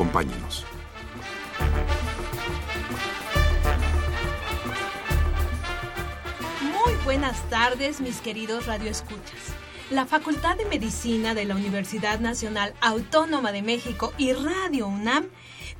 Acompáñenos. Muy buenas tardes, mis queridos radioescuchas. La Facultad de Medicina de la Universidad Nacional Autónoma de México y Radio UNAM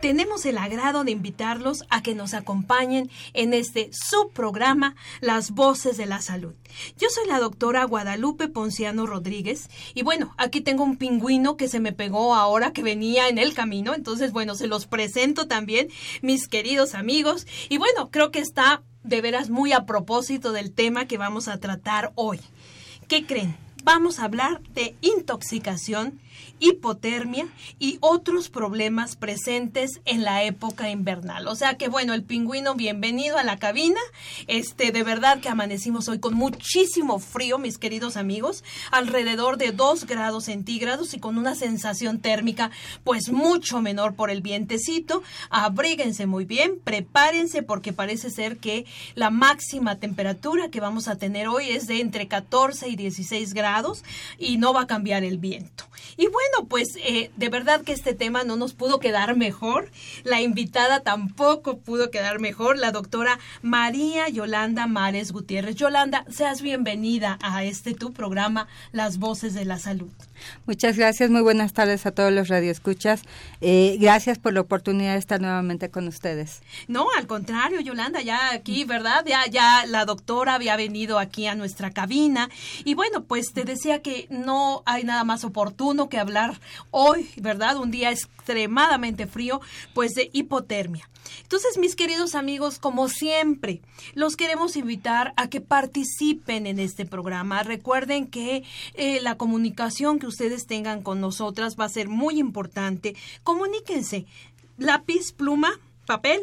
tenemos el agrado de invitarlos a que nos acompañen en este subprograma Las Voces de la Salud. Yo soy la doctora Guadalupe Ponciano Rodríguez y bueno, aquí tengo un pingüino que se me pegó ahora que venía en el camino, entonces bueno, se los presento también, mis queridos amigos, y bueno, creo que está de veras muy a propósito del tema que vamos a tratar hoy. ¿Qué creen? Vamos a hablar de intoxicación hipotermia y otros problemas presentes en la época invernal. O sea que bueno, el pingüino, bienvenido a la cabina. Este, de verdad que amanecimos hoy con muchísimo frío, mis queridos amigos, alrededor de 2 grados centígrados y con una sensación térmica pues mucho menor por el vientecito. Abríguense muy bien, prepárense porque parece ser que la máxima temperatura que vamos a tener hoy es de entre 14 y 16 grados y no va a cambiar el viento. Y bueno, pues eh, de verdad que este tema no nos pudo quedar mejor. La invitada tampoco pudo quedar mejor, la doctora María Yolanda Mares Gutiérrez. Yolanda, seas bienvenida a este tu programa, Las Voces de la Salud. Muchas gracias, muy buenas tardes a todos los radioescuchas. Eh, gracias por la oportunidad de estar nuevamente con ustedes. No, al contrario, Yolanda, ya aquí, ¿verdad? Ya, ya la doctora había venido aquí a nuestra cabina y bueno, pues te decía que no hay nada más oportuno que hablar hoy, ¿verdad? Un día extremadamente frío, pues de hipotermia. Entonces, mis queridos amigos, como siempre, los queremos invitar a que participen en este programa. Recuerden que eh, la comunicación que ustedes tengan con nosotras va a ser muy importante. Comuníquense. Lápiz, pluma, papel.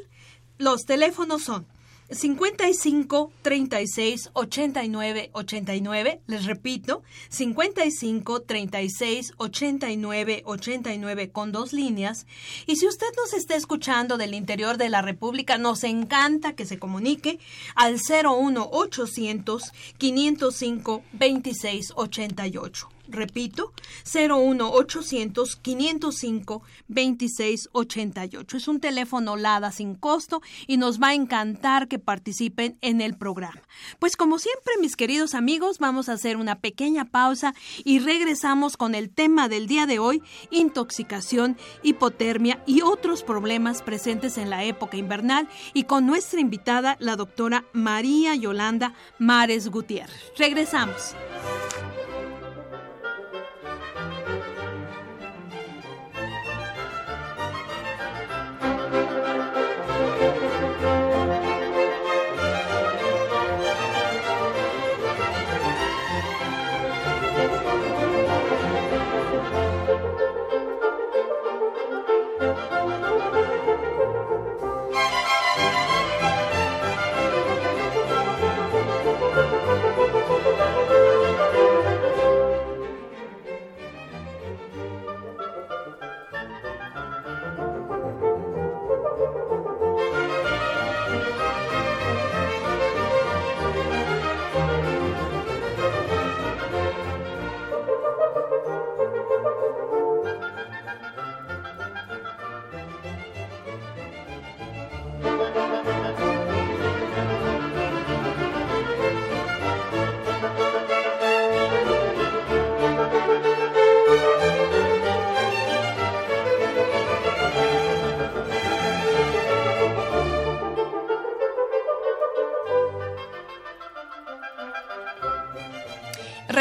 Los teléfonos son 55 36 89 89, les repito, 55 36 89 89 con dos líneas. Y si usted nos está escuchando del interior de la República, nos encanta que se comunique al 01 800 505 26 88. Repito, 01800 505 2688. Es un teléfono LADA sin costo y nos va a encantar que participen en el programa. Pues como siempre, mis queridos amigos, vamos a hacer una pequeña pausa y regresamos con el tema del día de hoy, intoxicación, hipotermia y otros problemas presentes en la época invernal y con nuestra invitada, la doctora María Yolanda Mares Gutiérrez. Regresamos.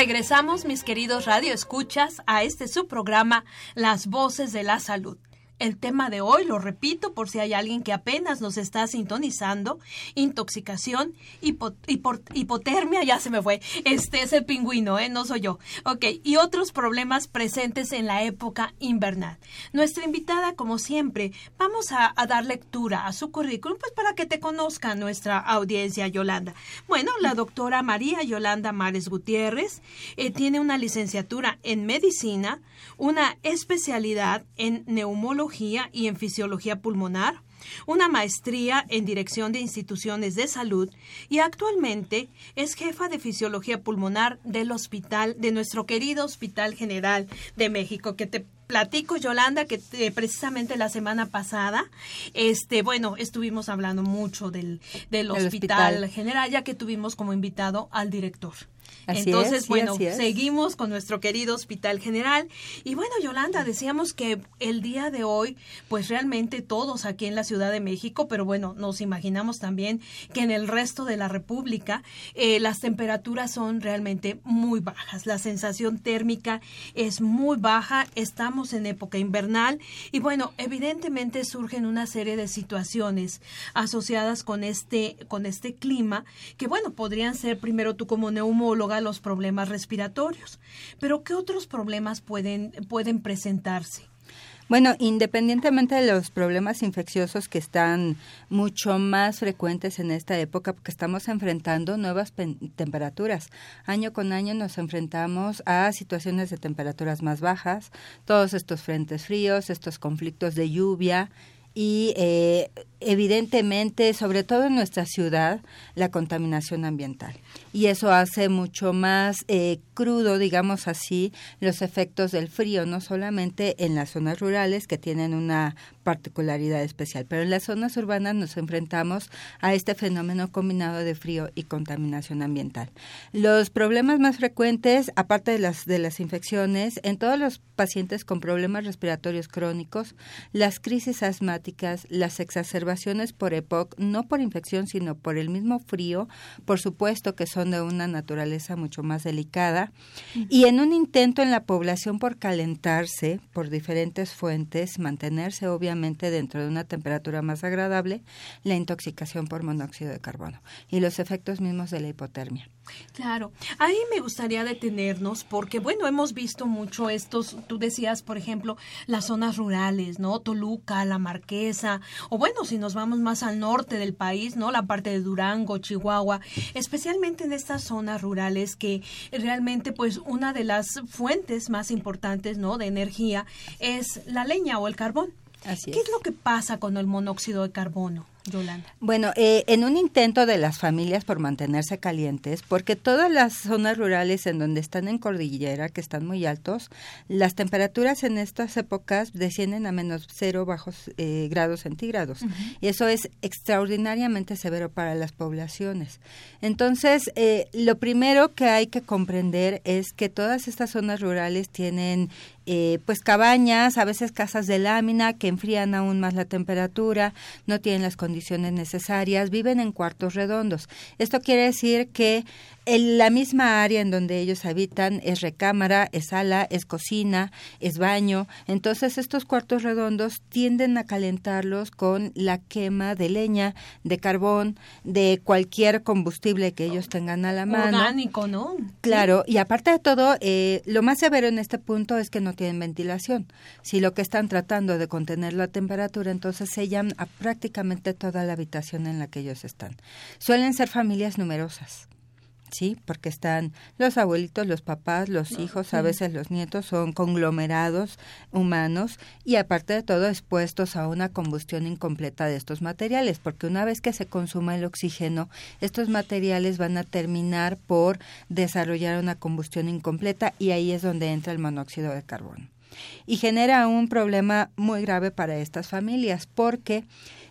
Regresamos, mis queridos radioescuchas, a este subprograma Las Voces de la Salud. El tema de hoy, lo repito por si hay alguien que apenas nos está sintonizando, intoxicación, hipotermia, ya se me fue, este es el pingüino, ¿eh? no soy yo. Ok, y otros problemas presentes en la época invernal. Nuestra invitada, como siempre, vamos a, dar lectura a su currículum, pues para que te conozca nuestra audiencia, Yolanda. Bueno, la doctora María Yolanda Mares Gutiérrez eh, tiene una licenciatura en medicina, una especialidad en neumología y en fisiología pulmonar, una maestría en dirección de instituciones de salud y actualmente es jefa de fisiología pulmonar del hospital, de nuestro querido Hospital General de México, que te platico Yolanda que eh, precisamente la semana pasada este bueno estuvimos hablando mucho del, del hospital, general ya que tuvimos como invitado al director entonces, bueno, seguimos con nuestro querido Hospital General. Y bueno, Yolanda, decíamos que el día de hoy, pues realmente todos aquí en la Ciudad de México, pero bueno, nos imaginamos también que en el resto de la República eh, las temperaturas son realmente muy bajas. La sensación térmica es muy baja. Estamos en época invernal y bueno, evidentemente surgen una serie de situaciones asociadas con este, con este clima que bueno, podrían ser primero tú como neumólogo los problemas respiratorios. Pero ¿qué otros problemas pueden, pueden presentarse? Bueno, independientemente de los problemas infecciosos que están mucho más frecuentes en esta época, porque estamos enfrentando nuevas temperaturas. Año con año nos enfrentamos a situaciones de temperaturas más bajas, todos estos frentes fríos, estos conflictos de lluvia y eh, evidentemente, sobre todo en nuestra ciudad, la contaminación ambiental. Y eso hace mucho más eh, crudo, digamos así, los efectos del frío, no solamente en las zonas rurales que tienen una particularidad especial, pero en las zonas urbanas nos enfrentamos a este fenómeno combinado de frío y contaminación ambiental. Los problemas más frecuentes, aparte de las, de las infecciones, en todos los pacientes con problemas respiratorios crónicos, las crisis asmáticas, las exacerbaciones por EPOC, no por infección, sino por el mismo frío, por supuesto que son de una naturaleza mucho más delicada, y en un intento en la población por calentarse por diferentes fuentes, mantenerse obviamente dentro de una temperatura más agradable la intoxicación por monóxido de carbono y los efectos mismos de la hipotermia. Claro, ahí me gustaría detenernos porque, bueno, hemos visto mucho estos, tú decías, por ejemplo, las zonas rurales, ¿no? Toluca, La Marquesa, o bueno, si nos vamos más al norte del país, ¿no? La parte de Durango, Chihuahua, especialmente en estas zonas rurales que realmente, pues, una de las fuentes más importantes, ¿no? De energía es la leña o el carbón. ¿Qué es lo que pasa con el monóxido de carbono? Yolanda? Bueno, eh, en un intento de las familias por mantenerse calientes, porque todas las zonas rurales en donde están en cordillera, que están muy altos, las temperaturas en estas épocas descienden a menos cero bajos eh, grados centígrados. Y eso es extraordinariamente severo para las poblaciones. Entonces, eh, lo primero que hay que comprender es que todas estas zonas rurales tienen eh, pues cabañas, a veces casas de lámina que enfrían aún más la temperatura, no tienen las condiciones necesarias, viven en cuartos redondos. Esto quiere decir que en la misma área en donde ellos habitan es recámara, es sala, es cocina, es baño. Entonces estos cuartos redondos tienden a calentarlos con la quema de leña, de carbón, de cualquier combustible que ellos tengan a la mano. Orgánico, ¿no? Claro, y aparte de todo, eh, lo más severo en este punto es que no tienen ventilación. Si lo que están tratando de contener la temperatura, entonces sellan a prácticamente toda la habitación en la que ellos están. Suelen ser familias numerosas. Sí, porque están los abuelitos, los papás, los hijos, a veces los nietos, son conglomerados humanos y aparte de todo expuestos a una combustión incompleta de estos materiales, porque una vez que se consuma el oxígeno, estos materiales van a terminar por desarrollar una combustión incompleta y ahí es donde entra el monóxido de carbono. Y genera un problema muy grave para estas familias, porque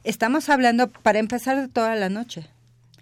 estamos hablando, para empezar, de toda la noche.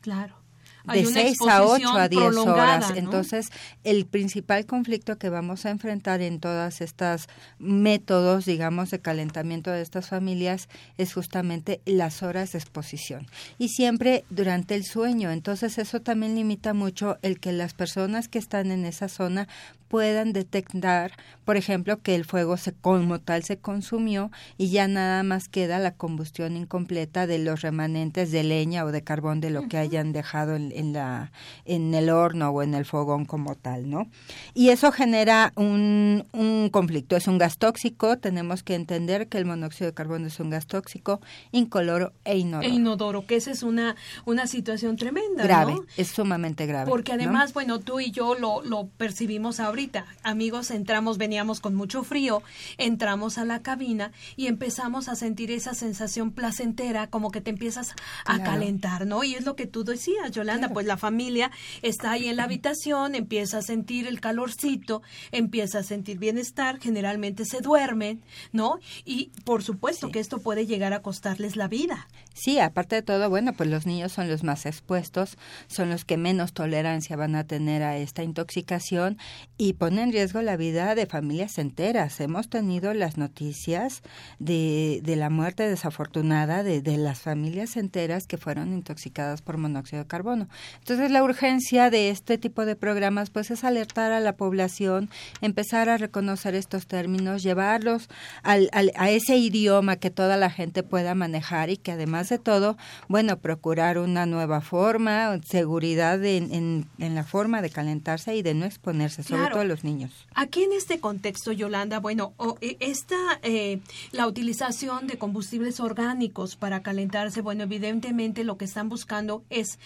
Claro de 6 a 8 a 10 horas. Entonces, el principal conflicto que vamos a enfrentar en todas estas métodos, digamos, de calentamiento de estas familias es justamente las horas de exposición. Y siempre durante el sueño. Entonces, eso también limita mucho el que las personas que están en esa zona puedan detectar, por ejemplo, que el fuego se como tal se consumió y ya nada más queda la combustión incompleta de los remanentes de leña o de carbón de lo que hayan dejado en, en, la en el horno o en el fogón como tal, ¿no? Y eso genera un, un conflicto, es un gas tóxico, tenemos que entender que el monóxido de carbono es un gas tóxico incoloro e inodoro. E inodoro, que esa es una una situación tremenda, grave, es sumamente grave. Porque además, bueno, tú y yo lo, lo percibimos ahorita Amigos, entramos, veníamos con mucho frío, entramos a la cabina y empezamos a sentir esa sensación placentera, como que te empiezas a calentar, ¿no? Y es lo que tú decías, Yolanda, pues la familia está ahí en la habitación, empieza a sentir el calorcito, empieza a sentir bienestar, generalmente se duermen, ¿no? Y por supuesto que esto puede llegar a costarles la vida. Sí, aparte de todo, bueno, pues los niños son los más expuestos, son los que menos tolerancia van a tener a esta intoxicación y pone en riesgo la vida de familias enteras. Hemos tenido las noticias de, de la muerte desafortunada de, de, las familias enteras que fueron intoxicadas por monóxido de carbono. Entonces la urgencia de este tipo de programas pues es alertar a la población, empezar a reconocer estos términos, llevarlos al, al, a ese idioma que toda la gente pueda manejar y que además de todo, bueno, procurar una nueva forma, seguridad en, en, en la forma de calentarse y de no exponerse, sobre todo a los niños. Aquí en este contexto, Yolanda, bueno, e, esta, eh, la utilización de combustibles orgánicos para calentarse, bueno, evidentemente lo que están buscando es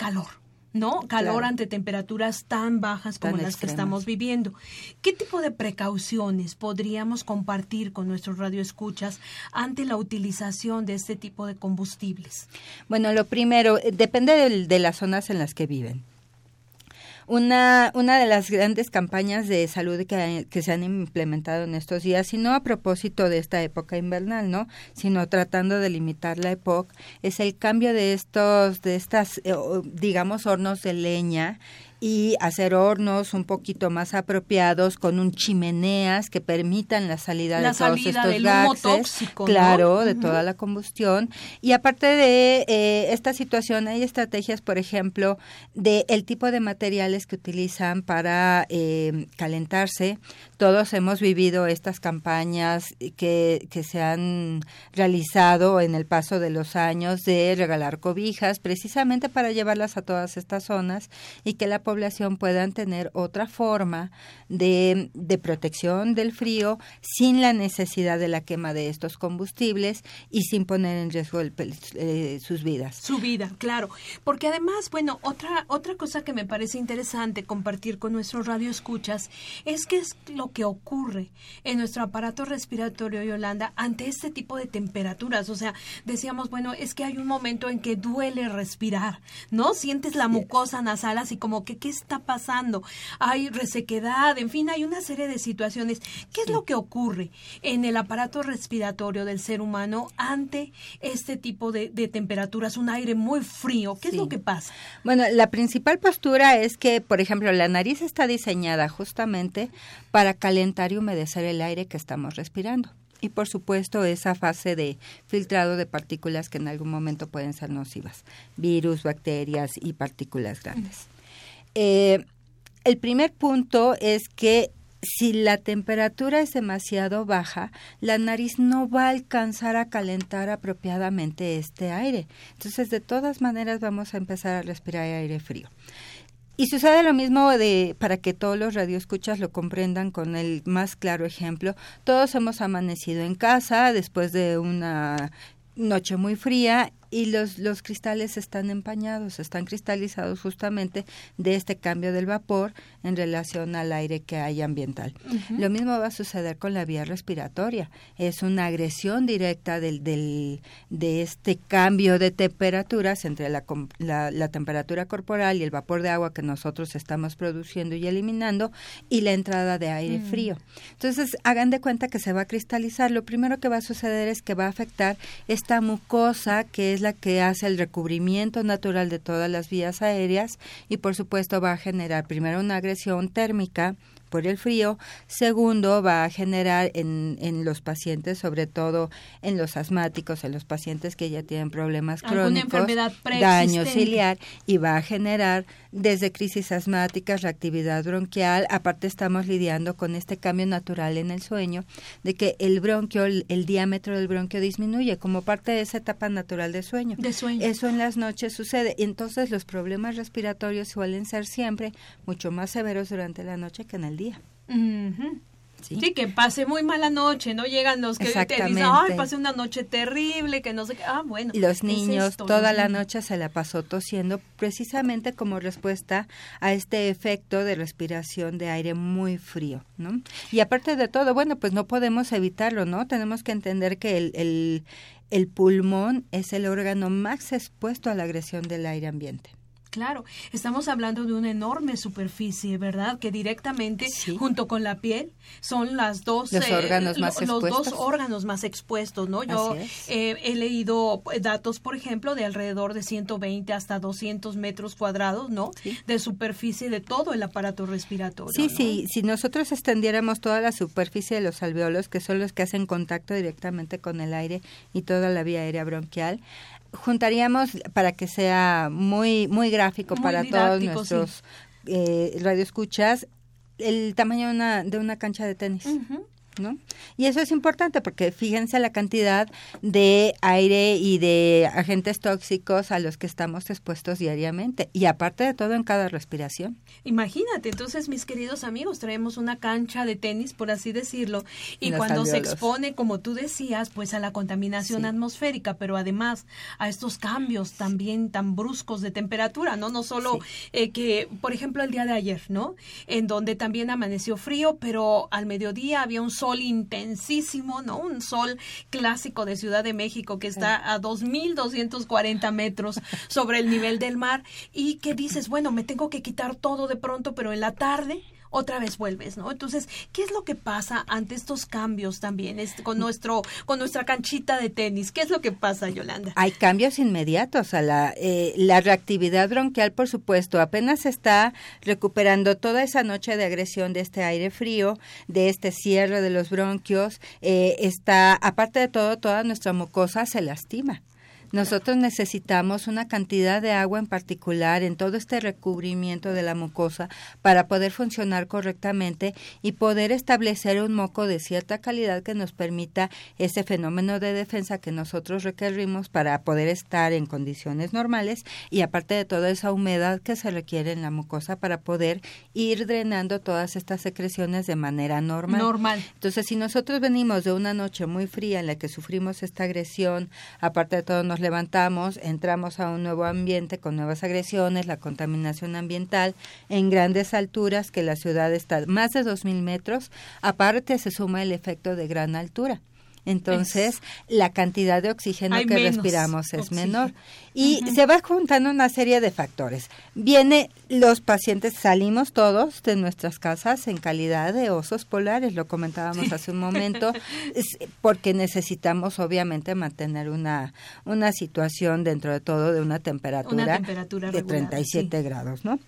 calor. ¿no? Calor ante temperaturas tan bajas como las que estamos viviendo. ¿Qué tipo de precauciones podríamos compartir con nuestros radioescuchas ante la utilización de este tipo de combustibles? Bueno, lo primero, eh, depende de las zonas en las que viven. Una, una de las grandes campañas de salud que, que se han implementado en estos días, y no a propósito de esta época invernal, ¿no? sino tratando de limitar la época, es el cambio de estos, de estas, eh, digamos, hornos de leña y hacer hornos un poquito más apropiados con un chimeneas que permitan la salida de todos estos gases, claro, de toda la combustión. Y aparte de eh, esta situación, hay estrategias, por ejemplo, de el tipo de materiales que utilizan para eh, calentarse. Todos hemos vivido estas campañas que, que se han realizado en el paso de los años de regalar cobijas, precisamente para llevarlas a todas estas zonas y que la población puedan tener otra forma de, de protección del frío sin la necesidad de la quema de estos combustibles y sin poner en riesgo el, eh, sus vidas. Su vida, claro. Porque además, bueno, otra, otra cosa que me parece interesante compartir con nuestros radioescuchas es que es lo que ocurre en nuestro aparato respiratorio, Yolanda, ante este tipo de temperaturas. O sea, decíamos, bueno, es que hay un momento en que duele respirar, ¿no? Sientes la mucosa nasal así como que, ¿qué está pasando? Hay resequedad, en fin, hay una serie de situaciones. ¿Qué es lo que ocurre en el aparato respiratorio del ser humano ante este tipo de, temperaturas, un aire muy frío? ¿Qué es lo que pasa? Bueno, la principal postura es que, por ejemplo, la nariz está diseñada justamente para calentar y humedecer el aire que estamos respirando y por supuesto esa fase de filtrado de partículas que en algún momento pueden ser nocivas, virus, bacterias y partículas grandes. Eh, el primer punto es que si la temperatura es demasiado baja, la nariz no va a alcanzar a calentar apropiadamente este aire. Entonces, de todas maneras, vamos a empezar a respirar aire frío. Y sucede lo mismo de para que todos los radioescuchas lo comprendan con el más claro ejemplo. Todos hemos amanecido en casa después de una noche muy fría y los, los cristales están empañados, están cristalizados justamente de este cambio del vapor en relación al aire que hay ambiental. Lo mismo va a suceder con la vía respiratoria. Es una agresión directa del, del, de este cambio de temperaturas entre la, la, temperatura corporal y el vapor de agua que nosotros estamos produciendo y eliminando y la entrada de aire mm. frío. Entonces, hagan de cuenta que se va a cristalizar. Lo primero que va a suceder es que va a afectar esta mucosa que es es la que hace el recubrimiento natural de todas las vías aéreas y por supuesto va a generar primero una agresión térmica por el frío. Segundo, va a generar en, en los pacientes, sobre todo en los asmáticos, en los pacientes que ya tienen problemas crónicos, daño ciliar y va a generar desde crisis asmáticas, reactividad bronquial. Aparte estamos lidiando con este cambio natural en el sueño de que el bronquio, el, diámetro del bronquio disminuye como parte de esa etapa natural de sueño. De sueño. Eso en las noches sucede. Entonces los problemas respiratorios suelen ser siempre mucho más severos durante la noche que en el día. ¿Sí? que pase muy mala noche, ¿no? Llegan los que te dicen, ay, pasé una noche terrible, que no sé qué. Ah, bueno. Los niños toda la noche se la pasó tosiendo precisamente como respuesta a este efecto de respiración de aire muy frío, ¿no? Y aparte de todo, bueno, pues no podemos evitarlo, ¿no? Tenemos que entender que el, el, el pulmón es el órgano más expuesto a la agresión del aire ambiente. Claro, estamos hablando de una enorme superficie, ¿verdad? Que directamente, junto con la piel, son las dos los eh, órganos más los dos órganos más expuestos, ¿no? Yo eh, he leído datos, por ejemplo, de alrededor de 120 hasta 200 metros cuadrados, ¿no? De superficie de todo el aparato respiratorio. Sí, sí. Si nosotros extendiéramos toda la superficie de los alveolos, que son los que hacen contacto directamente con el aire y toda la vía aérea bronquial, juntaríamos para que sea muy muy gráfico para todos nuestros eh, radioescuchas el tamaño de una, de una cancha de tenis. ¿No? Y eso es importante porque fíjense la cantidad de aire y de agentes tóxicos a los que estamos expuestos diariamente y aparte de todo en cada respiración. Imagínate, entonces mis queridos amigos, traemos una cancha de tenis, por así decirlo, y cuando se expone, como tú decías, pues a la contaminación atmosférica, pero además a estos cambios también tan bruscos de temperatura, ¿no? No solo eh, que, por ejemplo, el día de ayer, ¿no? En donde también amaneció frío, pero al mediodía había un sol intensísimo, ¿no? Un sol clásico de Ciudad de México que está a 2.240 metros sobre el nivel del mar y que dices, bueno, me tengo que quitar todo de pronto, pero en la tarde otra vez vuelves, ¿no? Entonces, ¿qué es lo que pasa ante estos cambios también con nuestro con nuestra canchita de tenis? ¿Qué es lo que pasa, Yolanda? Hay cambios inmediatos a la eh, la reactividad bronquial, por supuesto, apenas está recuperando toda esa noche de agresión de este aire frío, de este cierre de los bronquios, eh, está aparte de todo toda nuestra mucosa se lastima. Nosotros necesitamos una cantidad de agua en particular en todo este recubrimiento de la mucosa para poder funcionar correctamente y poder establecer un moco de cierta calidad que nos permita ese fenómeno de defensa que nosotros requerimos para poder estar en condiciones normales y aparte de toda esa humedad que se requiere en la mucosa para poder ir drenando todas estas secreciones de manera normal. Normal. Entonces, si nosotros venimos de una noche muy fría en la que sufrimos esta agresión, aparte de todo nos levantamos, entramos a un nuevo ambiente con nuevas agresiones, la contaminación ambiental en grandes alturas, que la ciudad está más de 2.000 metros, aparte se suma el efecto de gran altura. Entonces, la cantidad de oxígeno que respiramos es menor. Y se va juntando una serie de factores. Viene, los pacientes salimos todos de nuestras casas en calidad de osos polares, lo comentábamos hace un momento, porque necesitamos obviamente mantener una, una situación dentro de todo de una temperatura, de 37 grados, ¿no?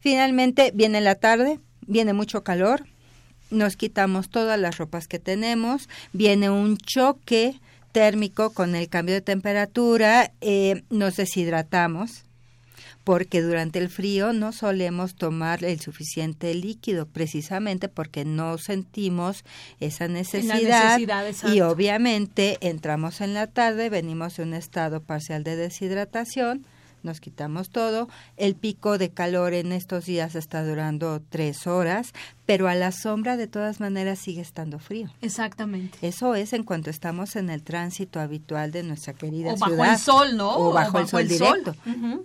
Finalmente viene la tarde, viene mucho calor, nos quitamos todas las ropas que tenemos, viene un choque térmico con el cambio de temperatura, eh, nos deshidratamos porque durante el frío no solemos tomar el suficiente líquido precisamente porque no sentimos esa necesidad, y obviamente entramos en la tarde, venimos de un estado parcial de deshidratación, nos quitamos todo. El pico de calor en estos días está durando tres horas, pero a la sombra de todas maneras sigue estando frío. Exactamente. Eso es en cuanto estamos en el tránsito habitual de nuestra querida ciudad. O bajo el sol, ¿no? O bajo, el sol directo.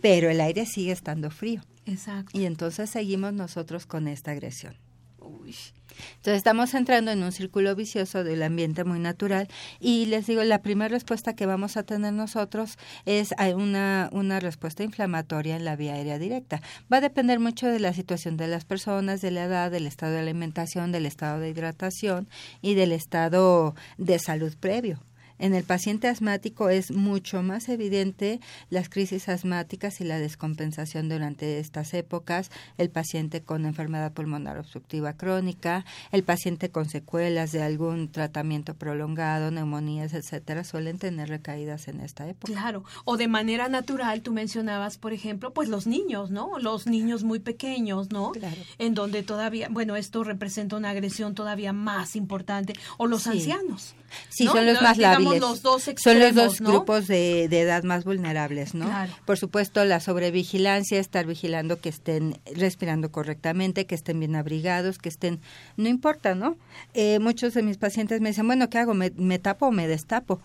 Pero el aire sigue estando frío. Exacto. Y entonces seguimos nosotros con esta agresión. Uy. Entonces estamos entrando en un círculo vicioso del ambiente muy natural y les digo, la primera respuesta que vamos a tener nosotros es una, una respuesta inflamatoria en la vía aérea directa. Va a depender mucho de la situación de las personas, de la edad, del estado de alimentación, del estado de hidratación y del estado de salud previo. En el paciente asmático es mucho más evidente las crisis asmáticas y la descompensación durante estas épocas, el paciente con enfermedad pulmonar obstructiva crónica, el paciente con secuelas de algún tratamiento prolongado, neumonías, etcétera, suelen tener recaídas en esta época. Claro, o de manera natural, tú mencionabas, por ejemplo, pues los niños, ¿no? Los niños muy pequeños, ¿no? Claro. En donde todavía, bueno, esto representa una agresión todavía más importante, o los Sí. ancianos. Sí, ¿no? son los Lo- más digamos, lábiles. los dos son los extremos, dos ¿no? grupos de, de edad más vulnerables, ¿no? Claro. Por supuesto, la sobrevigilancia, estar vigilando que estén respirando correctamente, que estén bien abrigados, que estén, no importa, ¿no? Eh, muchos de mis pacientes me dicen, bueno, ¿qué hago? ¿Me, me tapo o me destapo?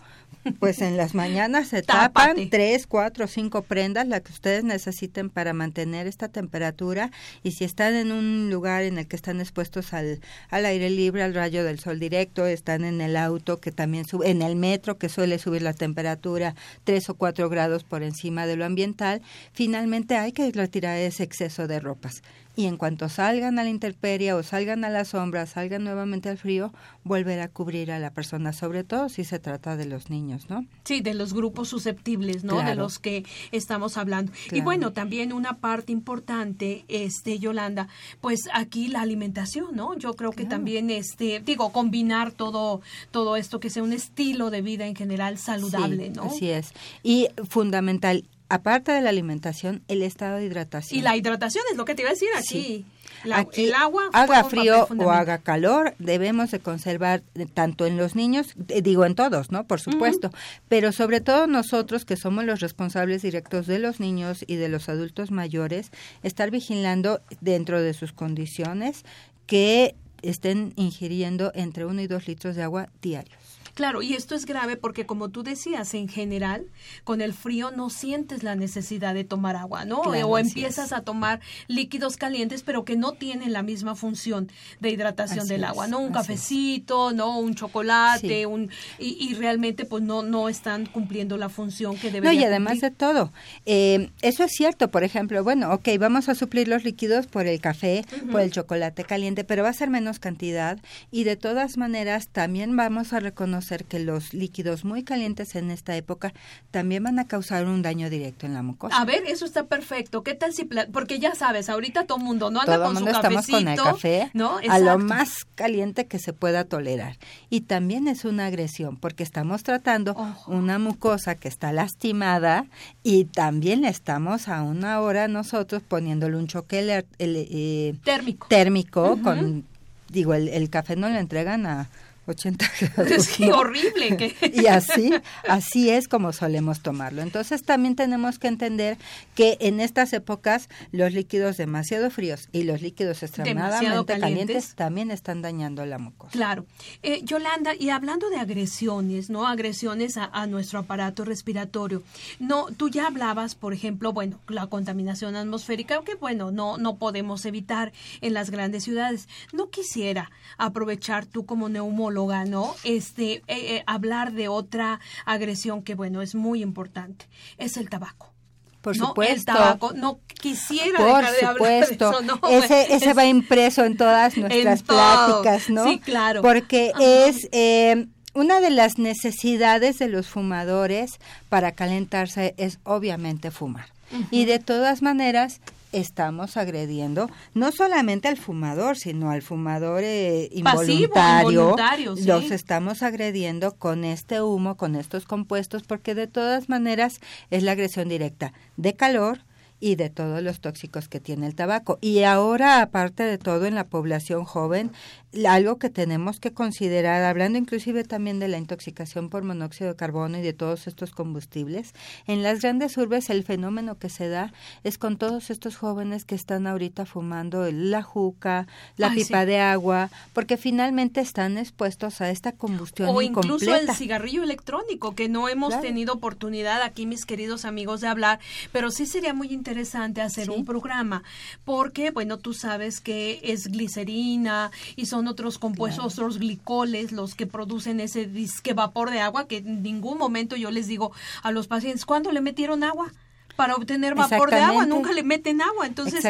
Pues en las mañanas se tapan tres, cuatro, cinco prendas, la que ustedes necesiten para mantener esta temperatura y si están en un lugar en el que están expuestos al, al aire libre, al rayo del sol directo, están en el auto que también sube, en el metro que suele subir la temperatura tres o cuatro grados por encima de lo ambiental, finalmente hay que retirar ese exceso de ropas. Y en cuanto salgan a la intemperie o salgan a la sombra, salgan nuevamente al frío, volver a cubrir a la persona, sobre todo si se trata de los niños, ¿no? Sí, de los grupos susceptibles, ¿no? De los que estamos hablando. Y bueno, también una parte importante, este, Yolanda, pues aquí la alimentación, ¿no? Yo creo que Claro. también, este, digo, combinar todo, todo esto que sea un estilo de vida en general saludable, Sí, ¿no? Así es. Y fundamental, aparte de la alimentación, el estado de hidratación. Y la hidratación es lo que te iba a decir aquí. Sí. La- Aquí, el agua haga frío o haga calor, debemos de conservar tanto en los niños, digo en todos, ¿no? Por supuesto, pero sobre todo nosotros que somos los responsables directos de los niños y de los adultos mayores, estar vigilando dentro de sus condiciones que estén ingiriendo entre uno y dos litros de agua diarios. Claro, y esto es grave porque como tú decías, en general, con el frío no sientes la necesidad de tomar agua, ¿no? Claro, o empiezas a tomar líquidos calientes, pero que no tienen la misma función de hidratación Así del agua, ¿no? Un cafecito, ¿no? Un chocolate, Sí. un y, y realmente pues no no están cumpliendo la función que No, deberían y además de todo, eh, eso es cierto, por ejemplo, bueno, ok, vamos a suplir los líquidos por el café, por el chocolate caliente, pero va a ser menos cantidad y de todas maneras también vamos a reconocer que los líquidos muy calientes en esta época también van a causar un daño directo en la mucosa. A ver, eso está perfecto. ¿Qué tal si porque ya sabes, ahorita todo mundo no anda Todo con el su mundo estamos cafecito, con el café ¿no? a lo más caliente que se pueda tolerar. Y también es una agresión porque estamos tratando Ojo. una mucosa que está lastimada y también estamos a una hora nosotros poniéndole un choque ele- eh, térmico. térmico con, digo, el, el café no lo entregan a 80 grados. ¿no? horrible que y así, así es como solemos tomarlo. Entonces también tenemos que entender que en estas épocas los líquidos demasiado fríos y los líquidos extremadamente calientes. calientes. también están dañando la mucosa. Claro. Eh, Yolanda, y hablando de agresiones, ¿no? Agresiones a, a nuestro aparato respiratorio. No, tú ya hablabas, por ejemplo, bueno, la contaminación atmosférica, que bueno, no, no podemos evitar en las grandes ciudades. No quisiera aprovechar tú como neumóloga, ¿no? Este, eh, eh, hablar de otra agresión que, bueno, es muy importante. Es el tabaco. Por ¿no? supuesto. El tabaco. No quisiera Por dejar de hablar de supuesto, eso, ¿no? ese, ese Es- va impreso en todas nuestras pláticas, ¿no? Sí, claro. Porque Ajá. es eh, una de las necesidades de los fumadores para calentarse es obviamente fumar. Y de todas maneras estamos agrediendo no solamente al fumador, sino al fumador eh, Pasivo, involuntario. involuntario, sí. Los estamos agrediendo con este humo, con estos compuestos, porque de todas maneras es la agresión directa de calor y de todos los tóxicos que tiene el tabaco. Y ahora, aparte de todo, en la población joven, algo que tenemos que considerar, hablando inclusive también de la intoxicación por monóxido de carbono y de todos estos combustibles, en las grandes urbes el fenómeno que se da es con todos estos jóvenes que están ahorita fumando la juca, la Ay, pipa sí. de agua, porque finalmente están expuestos a esta combustión o incluso incompleta. el cigarrillo electrónico, que no hemos Claro. tenido oportunidad aquí, mis queridos amigos, de hablar, pero sí sería muy interesante hacer Sí. un programa, porque, bueno, tú sabes que es glicerina y son otros compuestos, otros glicoles, los que producen ese disque vapor de agua, que en ningún momento yo les digo a los pacientes, ¿cuándo le metieron agua? Para obtener vapor de agua, nunca le meten agua, entonces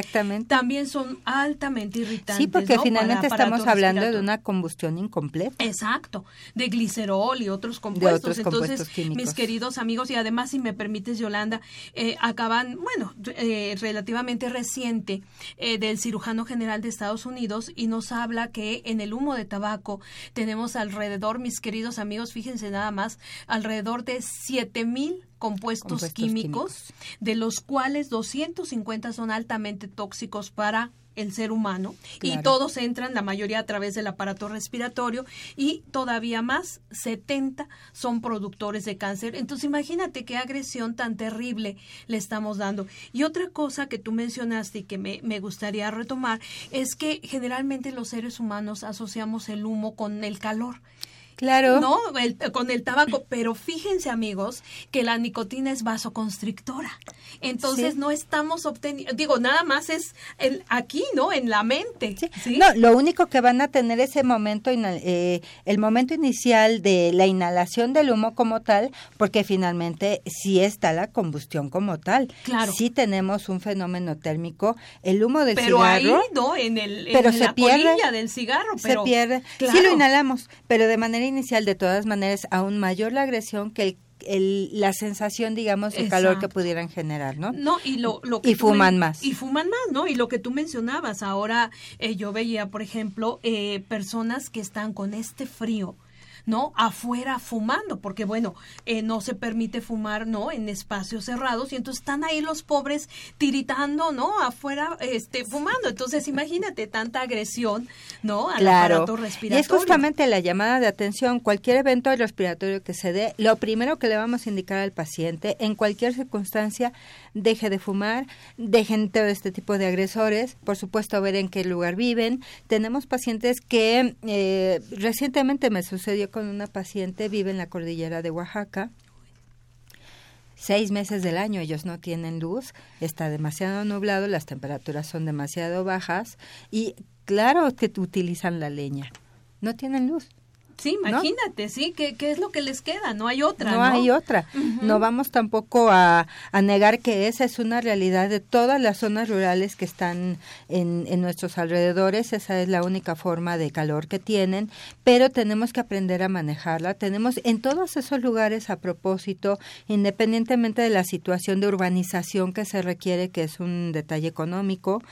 también son altamente irritantes. Sí, porque ¿no? finalmente Para estamos hablando de una combustión incompleta. Exacto, de glicerol y otros compuestos. otros Entonces, compuestos mis queridos amigos, y además, si me permites, Yolanda, eh, acaban, bueno, eh, relativamente reciente, eh, del cirujano general de Estados Unidos y nos habla que en el humo de tabaco tenemos alrededor, mis queridos amigos, fíjense nada más, alrededor de 7 mil compuestos, Compuestos químicos, químicos. de los cuales 250 son altamente tóxicos para el ser humano y todos entran, la mayoría a través del aparato respiratorio y todavía más, 70 son productores de cáncer. Entonces imagínate qué agresión tan terrible le estamos dando. Y otra cosa que tú mencionaste y que me, me gustaría retomar es que generalmente los seres humanos asociamos el humo con el calor. Claro. No, el- con el tabaco, pero fíjense amigos que la nicotina es vasoconstrictora. Entonces Sí. no estamos obteniendo, digo, nada más es el, aquí, ¿no? En la mente. Sí. ¿sí? No, lo único que van a tener ese momento, eh, el momento inicial de la inhalación del humo como tal, porque finalmente sí está la combustión como tal. Claro. Sí tenemos un fenómeno térmico. El humo del pero cigarro ahí, ¿no? En, el, en Pero se la pierde. del cigarro. Pero, se pierde. Claro. Sí lo inhalamos, pero de manera inicial, de todas maneras, aún mayor la agresión que el, el- la sensación, digamos, de calor que pudieran generar, ¿no? No, y lo, lo que Y fuman más. Y fuman más, ¿no? Y lo que tú mencionabas, ahora eh, yo veía, por ejemplo, eh, personas que están con este frío. ¿No? Afuera fumando, porque bueno, eh, no se permite fumar, ¿no? En espacios cerrados y entonces están ahí los pobres tiritando, ¿no? Afuera, este, fumando. Entonces imagínate tanta agresión, ¿no? Al Claro. aparato Y respiratorio. es justamente la llamada de atención. Cualquier evento respiratorio que se dé, lo primero que le vamos a indicar al paciente, en cualquier circunstancia, deje de fumar, dejen todo este tipo de agresores, por supuesto, ver en qué lugar viven. Tenemos pacientes que eh, recientemente me sucedió con una paciente, vive en la cordillera de Oaxaca. Seis meses del año ellos no tienen luz, está demasiado nublado, las temperaturas son demasiado bajas y claro que utilizan la leña. No tienen luz. Sí, ¿no? imagínate, sí, ¿qué, qué es lo que les queda? No hay otra, No, ¿no? hay otra. No vamos tampoco a, a negar que esa es una realidad de todas las zonas rurales que están en, en nuestros alrededores. Esa es la única forma de calor que tienen, pero tenemos que aprender a manejarla. Tenemos en todos esos lugares a propósito, independientemente de la situación de urbanización que se requiere, que es un detalle económico,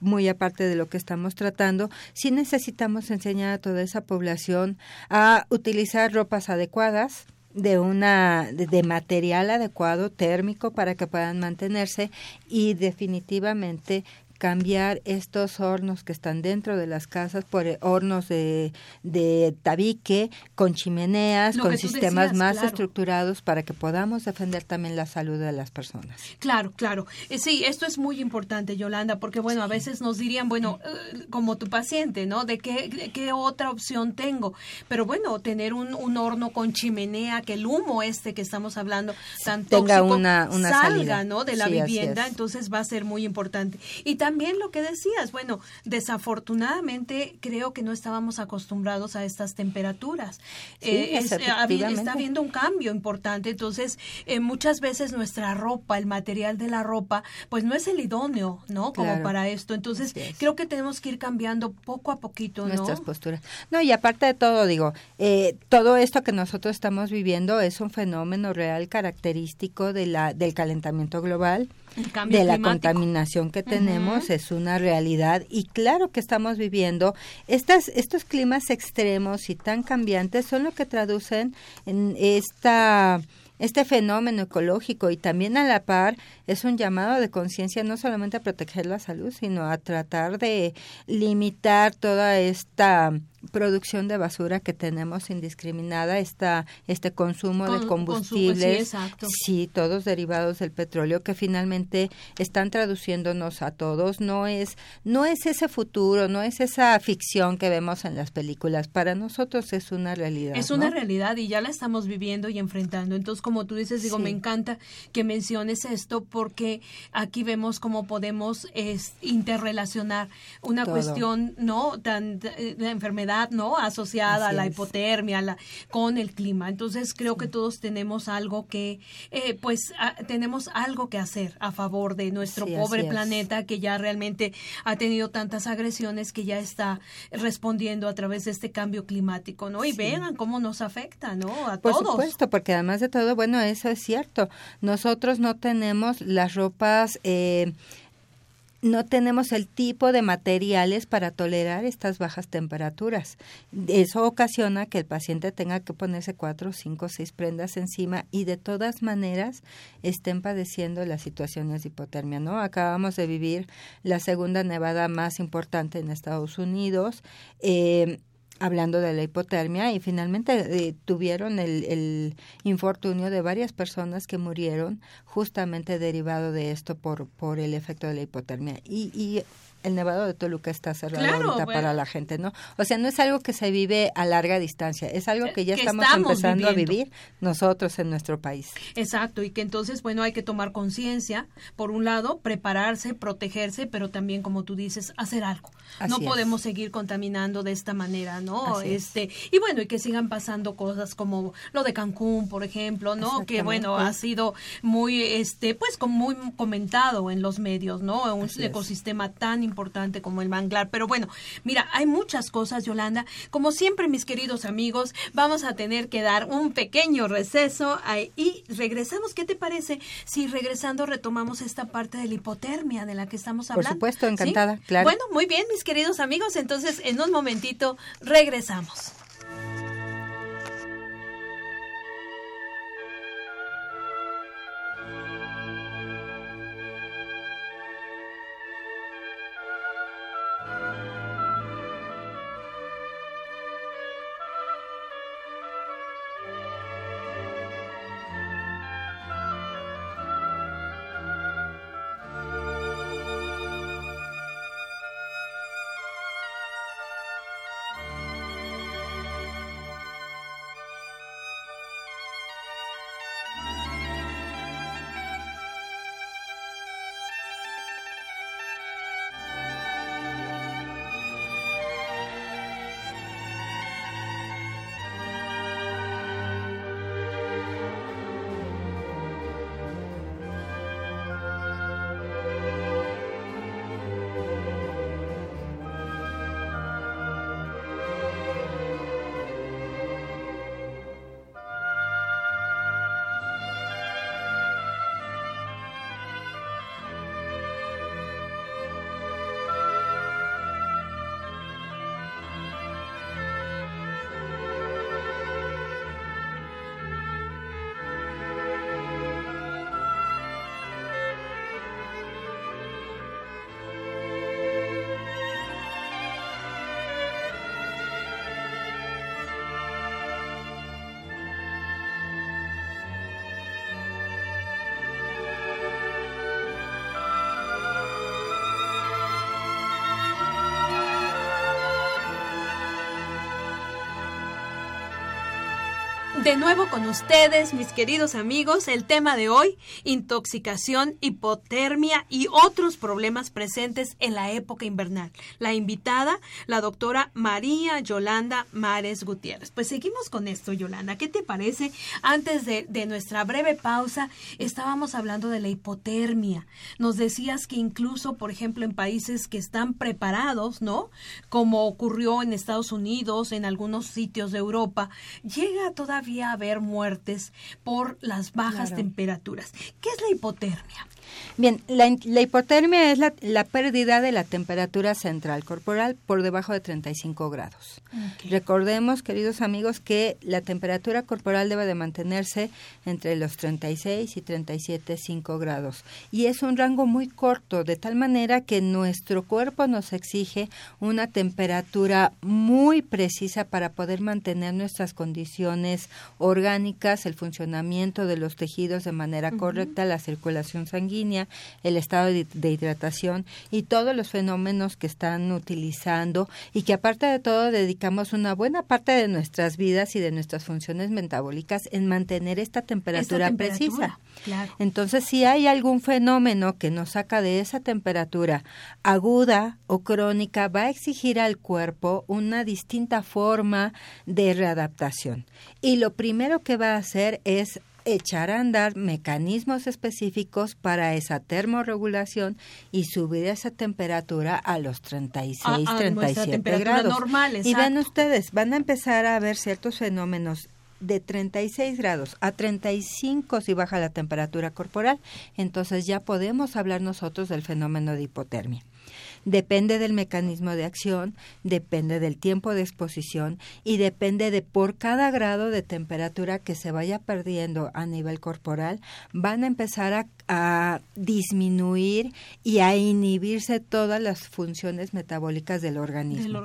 muy aparte de lo que estamos tratando, sí necesitamos enseñar a toda esa población a utilizar ropas adecuadas de una de material adecuado térmico para que puedan mantenerse y definitivamente cambiar estos hornos que están dentro de las casas por eh, hornos de, de tabique con chimeneas, Lo con sistemas decías, más claro. estructurados para que podamos defender también la salud de las personas. Claro, claro. Eh, Sí, esto es muy importante, Yolanda, porque bueno, a veces nos dirían, bueno, eh, como tu paciente, ¿no? ¿De qué, de qué otra opción tengo? Pero bueno, tener un, un horno con chimenea, que el humo este que estamos hablando tan Tenga tóxico una- una salga, salida. ¿no? De la Sí, vivienda, es. entonces va a ser muy importante. Y también lo que decías, bueno, desafortunadamente creo que no estábamos acostumbrados a estas temperaturas. Sí, Eh, es- habi- está habiendo un cambio importante, entonces eh, muchas veces nuestra ropa, el material de la ropa, pues no es el idóneo, ¿no? Como Claro. para esto. Entonces es. creo que tenemos que ir cambiando poco a poquito, ¿no? nuestras posturas. No, y aparte de todo, digo, eh, todo esto que nosotros estamos viviendo es un fenómeno real característico de la, del calentamiento global, de la contaminación que tenemos, Es una realidad y claro que estamos viviendo estas, estos climas extremos y tan cambiantes son lo que traducen en esta este fenómeno ecológico y también a la par es un llamado de conciencia no solamente a proteger la salud, sino a tratar de limitar toda esta producción de basura que tenemos indiscriminada, esta, este consumo Con- de consumo, combustibles, sí, todos derivados del petróleo que finalmente están traduciéndonos a todos. No es, no es ese futuro, no es esa ficción que vemos en las películas. Para nosotros es una realidad. Es una realidad y ya la estamos viviendo y enfrentando. Entonces, como tú dices, digo, Sí. me encanta que menciones esto porque aquí vemos cómo podemos es, interrelacionar una Todo. cuestión, ¿no? Tan, eh, la enfermedad ¿no? Asociada a la hipotermia, la, con el clima. Entonces creo que todos tenemos algo que, eh, pues, tenemos algo que hacer a favor de nuestro pobre planeta que ya realmente ha tenido tantas agresiones que ya está respondiendo a través de este cambio climático, ¿no? Y vean cómo nos afecta, ¿no? A Por todos. Por supuesto, porque además de todo, bueno, eso es cierto. Nosotros no tenemos las ropas eh, no tenemos el tipo de materiales para tolerar estas bajas temperaturas. Eso ocasiona que el paciente tenga que ponerse cuatro, cinco, seis prendas encima y de todas maneras estén padeciendo las situaciones de hipotermia. ¿no? Acabamos de vivir la segunda nevada más importante en Estados Unidos. Eh, hablando de la hipotermia y finalmente eh, tuvieron el, el, infortunio de varias personas que murieron justamente derivado de esto por, por el efecto de la hipotermia. Y, y el Nevado de Toluca está cerrado ahorita para la gente, ¿no? O sea, no es algo que se vive a larga distancia, es algo que ya estamos, empezando a vivir nosotros en nuestro país. Exacto, y que entonces, bueno, hay que tomar conciencia, por un lado, prepararse, protegerse, pero también, como tú dices, hacer algo. no podemos seguir contaminando de esta manera, ¿no? este Y bueno, y que sigan pasando cosas como lo de Cancún, por ejemplo, ¿no? Que, bueno, ha sido muy, este pues, muy comentado en los medios, ¿no? Un ecosistema tan importante importante como el manglar. Pero bueno, mira, hay muchas cosas, Yolanda. Como siempre, mis queridos amigos, vamos a tener que dar un pequeño receso y regresamos. ¿Qué te parece si regresando retomamos esta parte de la hipotermia de la que estamos hablando? Por supuesto, encantada, claro. Bueno, muy bien, mis queridos amigos. Entonces, en un momentito, regresamos. De nuevo con ustedes, mis queridos amigos, el tema de hoy, intoxicación, hipotermia y otros problemas presentes en la época invernal. La invitada, la doctora María Yolanda Mares Gutiérrez. Pues seguimos con esto, Yolanda. ¿Qué te parece? Antes de, de nuestra breve pausa, estábamos hablando de la hipotermia. Nos decías que incluso, por ejemplo, en países que están preparados, ¿no? Como ocurrió en Estados Unidos, en algunos sitios de Europa, llega todavía haber muertes por las bajas temperaturas. ¿Qué es la hipotermia? Bien, la, hipotermia es la, pérdida de la temperatura central corporal por debajo de 35 grados. Recordemos, queridos amigos, que la temperatura corporal debe de mantenerse entre los 36 y 37,5 grados. Y es un rango muy corto, de tal manera que nuestro cuerpo nos exige una temperatura muy precisa para poder mantener nuestras condiciones orgánicas, el funcionamiento de los tejidos de manera correcta, la circulación sanguínea sanguínea, el estado de, de hidratación y todos los fenómenos que están utilizando y que aparte de todo dedicamos una buena parte de nuestras vidas y de nuestras funciones metabólicas en mantener esta temperatura, precisa. Entonces, si hay algún fenómeno que nos saca de esa temperatura aguda o crónica, va a exigir al cuerpo una distinta forma de readaptación. Y lo primero que va a hacer es echar a andar mecanismos específicos para esa termorregulación y subir esa temperatura a los 36, 37 grados. Normal, y ven ustedes, van a empezar a ver ciertos fenómenos de 36 grados a 35 si baja la temperatura corporal, entonces ya podemos hablar nosotros del fenómeno de hipotermia. Depende del mecanismo de acción, depende del tiempo de exposición y depende de por cada grado de temperatura que se vaya perdiendo a nivel corporal, van a empezar a, a disminuir y a inhibirse todas las funciones metabólicas del organismo.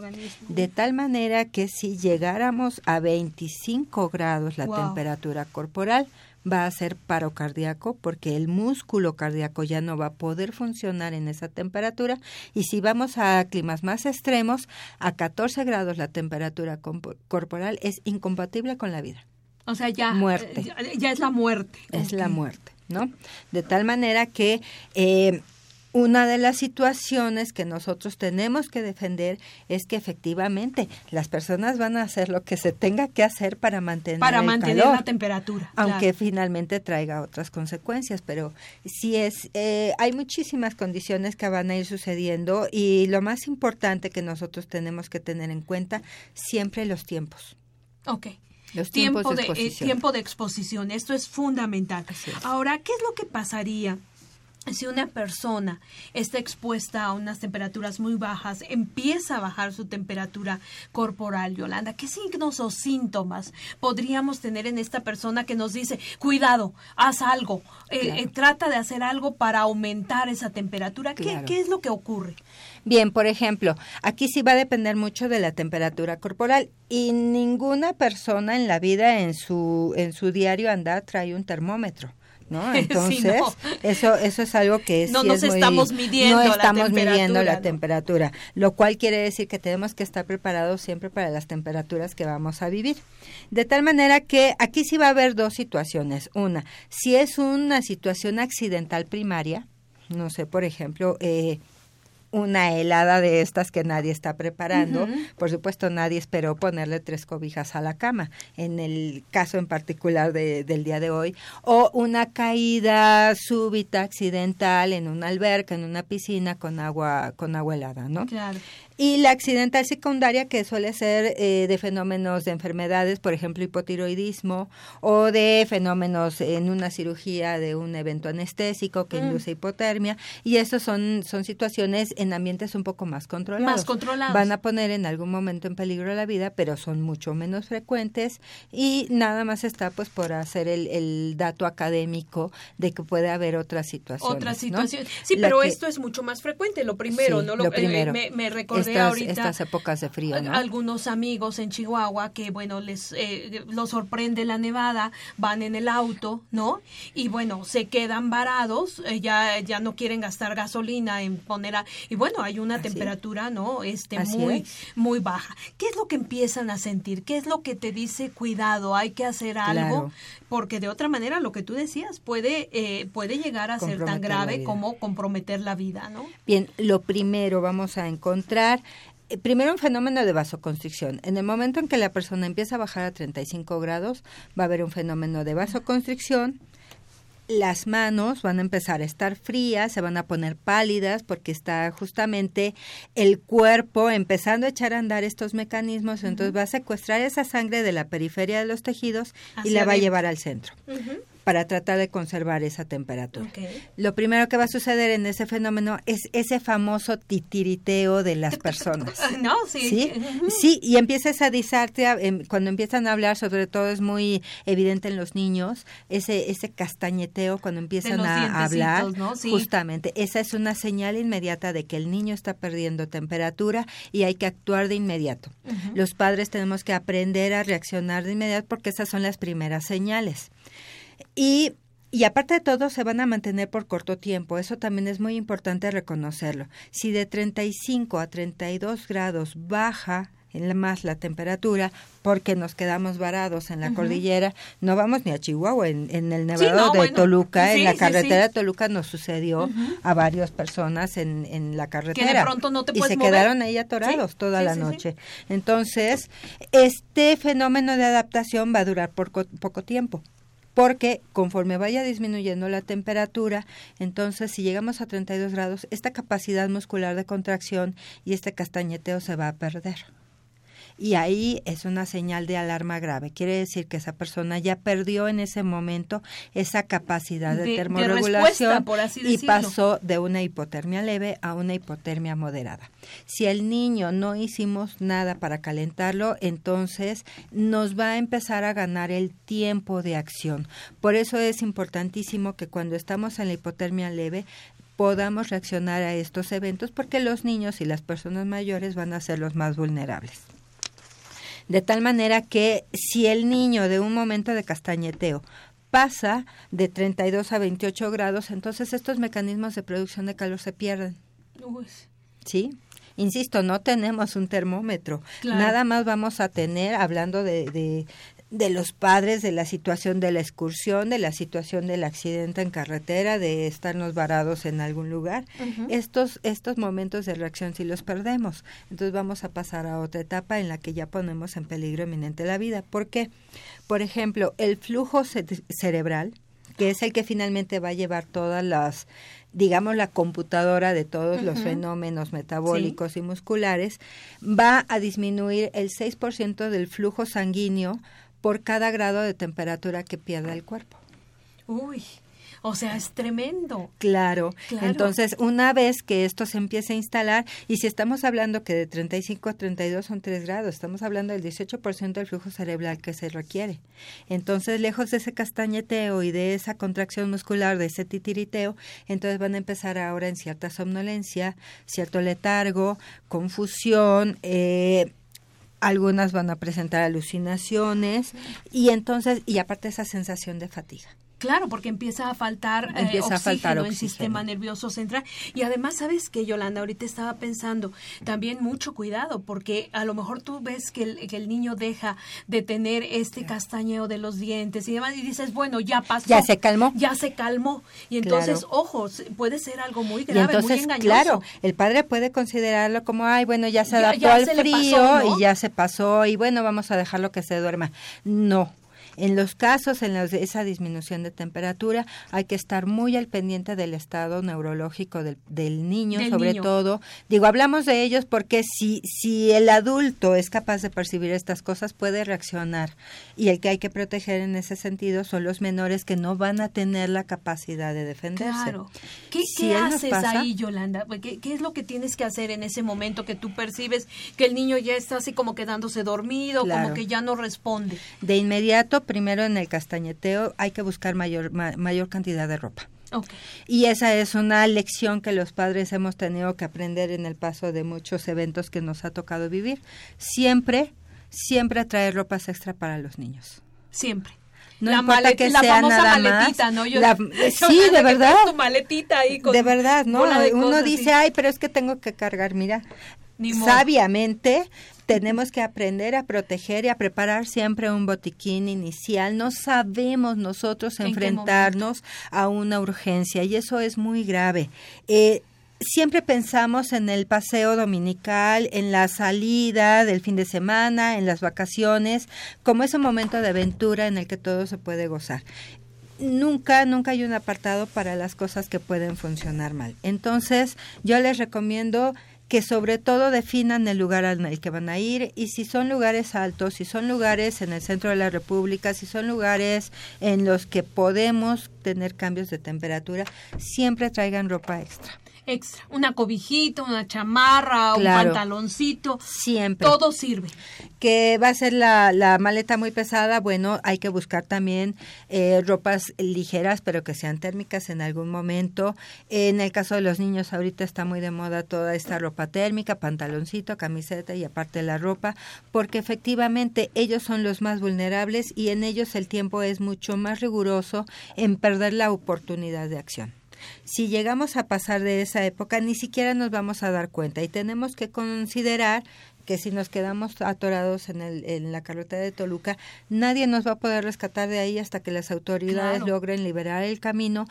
De tal manera que si llegáramos a 25 grados la temperatura corporal, va a ser paro cardíaco porque el músculo cardíaco ya no va a poder funcionar en esa temperatura y si vamos a climas más extremos, a 14 grados la temperatura corporal es incompatible con la vida. O sea, ya, muerte. ya, es la muerte. Es la muerte, ¿no? De tal manera que eh, una de las situaciones que nosotros tenemos que defender es que efectivamente las personas van a hacer lo que se tenga que hacer para mantener para mantener la temperatura aunque finalmente traiga otras consecuencias pero sí es eh, hay muchísimas condiciones que van a ir sucediendo y lo más importante que nosotros tenemos que tener en cuenta siempre los tiempos Ok. los tiempos tiempo de eh, exposición. tiempo de exposición esto es fundamental ahora qué es lo que pasaría si una persona está expuesta a unas temperaturas muy bajas, empieza a bajar su temperatura corporal, Yolanda, ¿qué signos o síntomas podríamos tener en esta persona que nos dice, cuidado, haz algo, eh, eh, trata de hacer algo para aumentar esa temperatura? ¿Qué, Claro. ¿Qué es lo que ocurre? Bien, por ejemplo, aquí sí va a depender mucho de la temperatura corporal y ninguna persona en la vida en su en su diario andar trae un termómetro. ¿No? Sí, Entonces, no. eso eso es algo que No sí nos es muy- estamos midiendo no la estamos midiendo la ¿no? temperatura, lo cual quiere decir que tenemos que estar preparados siempre para las temperaturas que vamos a vivir. De tal manera que aquí sí va a haber dos situaciones. Una, si es una situación accidental primaria, no sé, por ejemplo, eh, una helada de estas que nadie está preparando. Por supuesto, nadie esperó ponerle tres cobijas a la cama, en el caso en particular de- del día de hoy. O una caída súbita, accidental, en una alberca, en una piscina con agua, con agua helada, ¿no? Claro. Y la accidental secundaria, que suele ser eh, de fenómenos de enfermedades, por ejemplo, hipotiroidismo, o de fenómenos en una cirugía de un evento anestésico que Mm. induce hipotermia. Y eso son, son situaciones en ambientes un poco más controlados. Más controlados. Van a poner en algún momento en peligro la vida, pero son mucho menos frecuentes y nada más está pues por hacer el, el dato académico de que puede haber otras situaciones. Otra ¿no? situación. Sí, La pero que- esto es mucho más frecuente, lo primero, Sí, ¿no? lo eh, primero. me, me recordé estas, ahorita estas épocas de frío, ¿no? algunos amigos en Chihuahua que, bueno, les eh, los sorprende la nevada, van en el auto, ¿no? Y bueno, se quedan varados, eh, ya, ya no quieren gastar gasolina en poner a... Y bueno, hay una Así es. temperatura, ¿no? Este, Así muy, es. muy baja. ¿Qué es lo que empiezan a sentir? ¿Qué es lo que te dice, cuidado, hay que hacer algo? Claro. Porque de otra manera, lo que tú decías, puede, eh, puede llegar a ser tan grave como comprometer la vida, ¿no? Bien, lo primero vamos a encontrar, eh, primero un fenómeno de vasoconstricción. En el momento en que la persona empieza a bajar a 35 grados, va a haber un fenómeno de vasoconstricción. Las manos van a empezar a estar frías, se van a poner pálidas porque está justamente el cuerpo empezando a echar a andar estos mecanismos, entonces va a secuestrar esa sangre de la periferia de los tejidos y la va a llevar al centro para tratar de conservar esa temperatura. Lo primero que va a suceder en ese fenómeno es ese famoso titiriteo de las personas. No, sí. ¿Sí? Y empieza esa disartria, em, cuando empiezan a hablar, sobre todo es muy evidente en los niños, ese ese castañeteo cuando empiezan a, hablar, ¿no? Sí. justamente, esa es una señal inmediata de que el niño está perdiendo temperatura y hay que actuar de inmediato. Los padres tenemos que aprender a reaccionar de inmediato porque esas son las primeras señales. Y y aparte de todo, se van a mantener por corto tiempo. Eso también es muy importante reconocerlo. Si de 35 a 32 grados baja más la temperatura porque nos quedamos varados en la cordillera. No vamos ni a Chihuahua, en, el nevado de Toluca, en la carretera de Toluca nos sucedió a varias personas en, en la carretera. y se quedaron ahí atorados toda la noche. Entonces, este fenómeno de adaptación va a durar por poco tiempo porque conforme vaya disminuyendo la temperatura, entonces si llegamos a 32 grados, esta capacidad muscular de contracción y este castañeteo se va a perder y ahí es una señal de alarma grave. Quiere decir que esa persona ya perdió en ese momento esa capacidad de, termorregulación y pasó de una hipotermia leve a una hipotermia moderada. Si el niño no hicimos nada para calentarlo, entonces nos va a empezar a ganar el tiempo de acción. Por eso es importantísimo que cuando estamos en la hipotermia leve podamos reaccionar a estos eventos porque los niños y las personas mayores van a ser los más vulnerables de tal manera que si el niño de un momento de castañeteo pasa de 32 a 28 grados, entonces estos mecanismos de producción de calor se pierden. ¿Sí? Insisto, no tenemos un termómetro. Nada más vamos a tener, hablando de, de los padres, de la situación de la excursión, de la situación del accidente en carretera, de estarnos varados en algún lugar. Estos estos momentos de reacción si los perdemos, entonces vamos a pasar a otra etapa en la que ya ponemos en peligro eminente la vida. ¿Por qué? Por ejemplo, el flujo cerebral, que es el que finalmente va a llevar todas las digamos la computadora de todos los fenómenos metabólicos y musculares, va a disminuir el 6% del flujo sanguíneo por cada grado de temperatura que pierda el cuerpo. Uy, o sea, es tremendo. Claro. Entonces, una vez que esto se empiece a instalar, y si estamos hablando que de 35 a 32 son 3 grados, estamos hablando del 18% del flujo cerebral que se requiere. Entonces, lejos de ese castañeteo y de esa contracción muscular, de ese titiriteo, entonces van a empezar ahora en cierta somnolencia, cierto letargo, confusión, eh, algunas van a presentar alucinaciones y entonces, y aparte esa sensación de fatiga. Claro, porque empieza a faltar, eh, empieza a faltar el sistema nervioso central. Y además, ¿sabes qué, Yolanda? Ahorita estaba pensando, también mucho cuidado, porque a lo mejor tú ves que el, que el niño deja de tener este castañeo de los dientes y demás, y dices, bueno, ya pasó. Ya se calmó. Ya se calmó. Y entonces, ojo, puede ser algo muy grave, entonces, muy engañoso. Claro, el padre puede considerarlo como, ay, bueno, ya se adaptó al frío y ya se pasó, y bueno, vamos a dejarlo que se duerma. No, en los casos en los de esa disminución de temperatura hay que estar muy al pendiente del estado neurológico del, niño, sobre todo. Digo, hablamos de ellos porque si, si el adulto es capaz de percibir estas cosas, puede reaccionar. Y el que hay que proteger en ese sentido son los menores que no van a tener la capacidad de defenderse. Claro. ¿Qué, haces ahí, Yolanda? ¿Qué, ¿Qué, es lo que tienes que hacer en ese momento que tú percibes que el niño ya está así como quedándose dormido, como que ya no responde? De inmediato primero en el castañeteo hay que buscar mayor, mayor cantidad de ropa. Y esa es una lección que los padres hemos tenido que aprender en el paso de muchos eventos que nos ha tocado vivir. Siempre, siempre traer ropas extra para los niños. Siempre. No la importa que la sea nada maletita, ¿no? sí, de verdad. maletita ahí de verdad, ¿no? Uno dice, ay, pero es que tengo que cargar. Mira, sabiamente tenemos que aprender a proteger y a preparar siempre un botiquín inicial. No sabemos nosotros enfrentarnos a una urgencia y eso es muy grave. Eh, siempre pensamos en el paseo dominical, en la salida del fin de semana, en las vacaciones, como ese momento de aventura en el que todo se puede gozar. Nunca, nunca hay un apartado para las cosas que pueden funcionar mal. Entonces, yo les recomiendo que sobre todo definan el lugar al el que van a ir y si son lugares altos, si son lugares en el centro de la República, si son lugares en los que podemos tener cambios de temperatura, siempre traigan ropa extra. Extra, una cobijita, una chamarra, un pantaloncito. Siempre. Todo sirve. que va a ser la, la maleta muy pesada, bueno, hay que buscar también eh, ropas ligeras, pero que sean térmicas en algún momento. En el caso de los niños, ahorita está muy de moda toda esta ropa térmica, pantaloncito, camiseta y aparte la ropa, porque efectivamente ellos son los más vulnerables y en ellos el tiempo es mucho más riguroso en perder la oportunidad de acción. Si llegamos a pasar de esa época, ni siquiera nos vamos a dar cuenta y tenemos que considerar que si nos quedamos atorados en, el, en la carretera de Toluca, nadie nos va a poder rescatar de ahí hasta que las autoridades Claro. logren liberar el camino.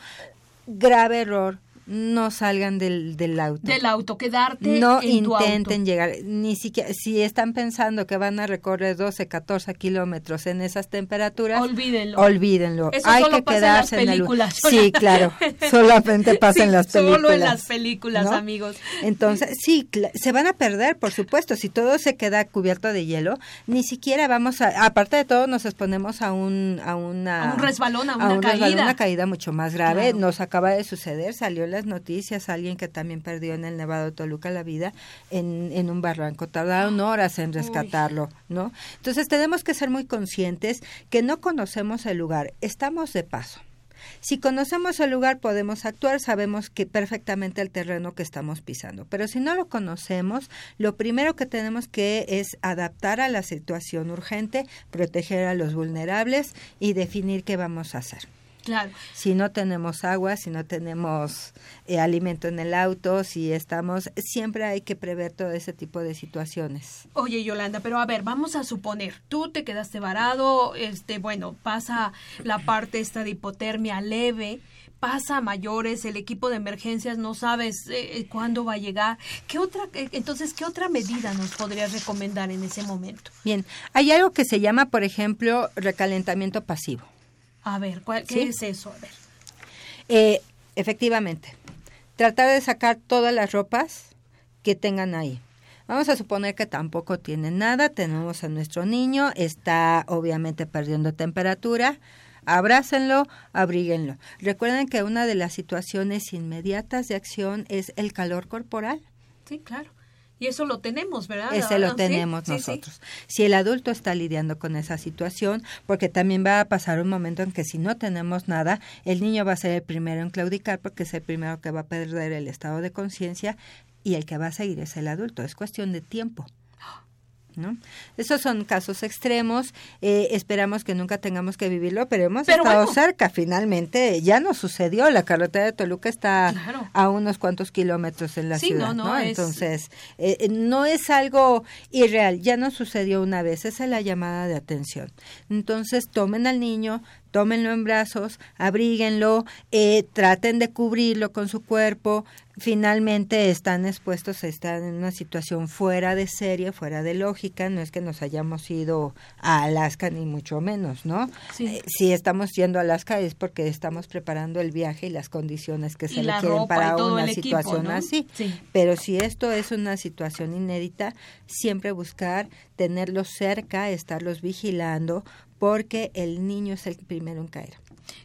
Grave error, no salgan del, del auto. Del auto, quedarte no en tu intenten auto. llegar, ni siquiera, si están pensando que van a recorrer 12, 14 kilómetros en esas temperaturas, Olvídenlo. olvídenlo. Eso Hay solo que pasa en las quedarse en, el películas. Sí, claro, solamente pasa en las películas. Solo en las películas, ¿no? amigos. Entonces, sí, se van a perder, por supuesto. Si todo se queda cubierto de hielo, ni siquiera vamos a, aparte de todo, nos exponemos a un, a una, A un resbalón, a una un resbalón, caída. una caída mucho más grave. Claro. Nos acaba de suceder, salió en noticias alguien que también perdió en el Nevado de Toluca la vida en, en un barranco. Tardaron horas en rescatarlo, ¿no? Entonces tenemos que ser muy conscientes que no conocemos el lugar, estamos de paso. Si conocemos el lugar podemos actuar, sabemos que perfectamente el terreno que estamos pisando. Pero si no lo conocemos, lo primero que tenemos que es adaptar a la situación urgente, proteger a los vulnerables y definir qué vamos a hacer. Claro. Si no tenemos agua, si no tenemos eh, alimento en el auto, si estamos, siempre hay que prever todo ese tipo de situaciones. Oye, Yolanda, pero a ver, vamos a suponer, tú te quedaste varado, este, bueno, pasa la parte esta de hipotermia leve, pasa a mayores, el equipo de emergencias no sabes eh, eh, cuándo va a llegar. ¿Qué otra, eh, entonces, qué otra medida nos podrías recomendar en ese momento? Bien, hay algo que se llama, por ejemplo, recalentamiento pasivo. A ver, ¿cuál, ¿qué ¿Sí? es eso? A ver. Eh, efectivamente, tratar de sacar todas las ropas que tengan ahí. Vamos a suponer que tampoco tienen nada, tenemos a nuestro niño, está obviamente perdiendo temperatura, abrácenlo, abríguenlo. Recuerden que una de las situaciones inmediatas de acción es el calor corporal. Sí, claro. Y eso lo tenemos, ¿verdad? Ese Ah, lo sí, tenemos sí, sí. nosotros. Si el adulto está lidiando con esa situación, porque también va a pasar un momento en que si no tenemos nada, el niño va a ser el primero en claudicar porque es el primero que va a perder el estado de conciencia y el que va a seguir es el adulto. Es cuestión de tiempo. ¿No? Esos son casos extremos, eh, esperamos que nunca tengamos que vivirlo, pero hemos Pero estado bueno. cerca, finalmente ya nos sucedió, la carretera de Toluca está Claro. a unos cuantos kilómetros en la Sí, ciudad, no, ¿no? no, es- Entonces, eh, eh, no es algo irreal, ya nos sucedió una vez, esa es la llamada de atención. Entonces, tomen al niño, tómenlo en brazos, abríguenlo, eh, traten de cubrirlo con su cuerpo, finalmente están expuestos a estar en una situación fuera de serie, fuera de lógica, no es que nos hayamos ido a Alaska ni mucho menos, ¿no? Sí. Eh, si estamos yendo a Alaska es porque estamos preparando el viaje y las condiciones que Y se requieren para una equipo, situación ¿no? así. Sí. Pero si esto es una situación inédita, siempre buscar tenerlos cerca, estarlos vigilando, porque el niño es el primero en caer.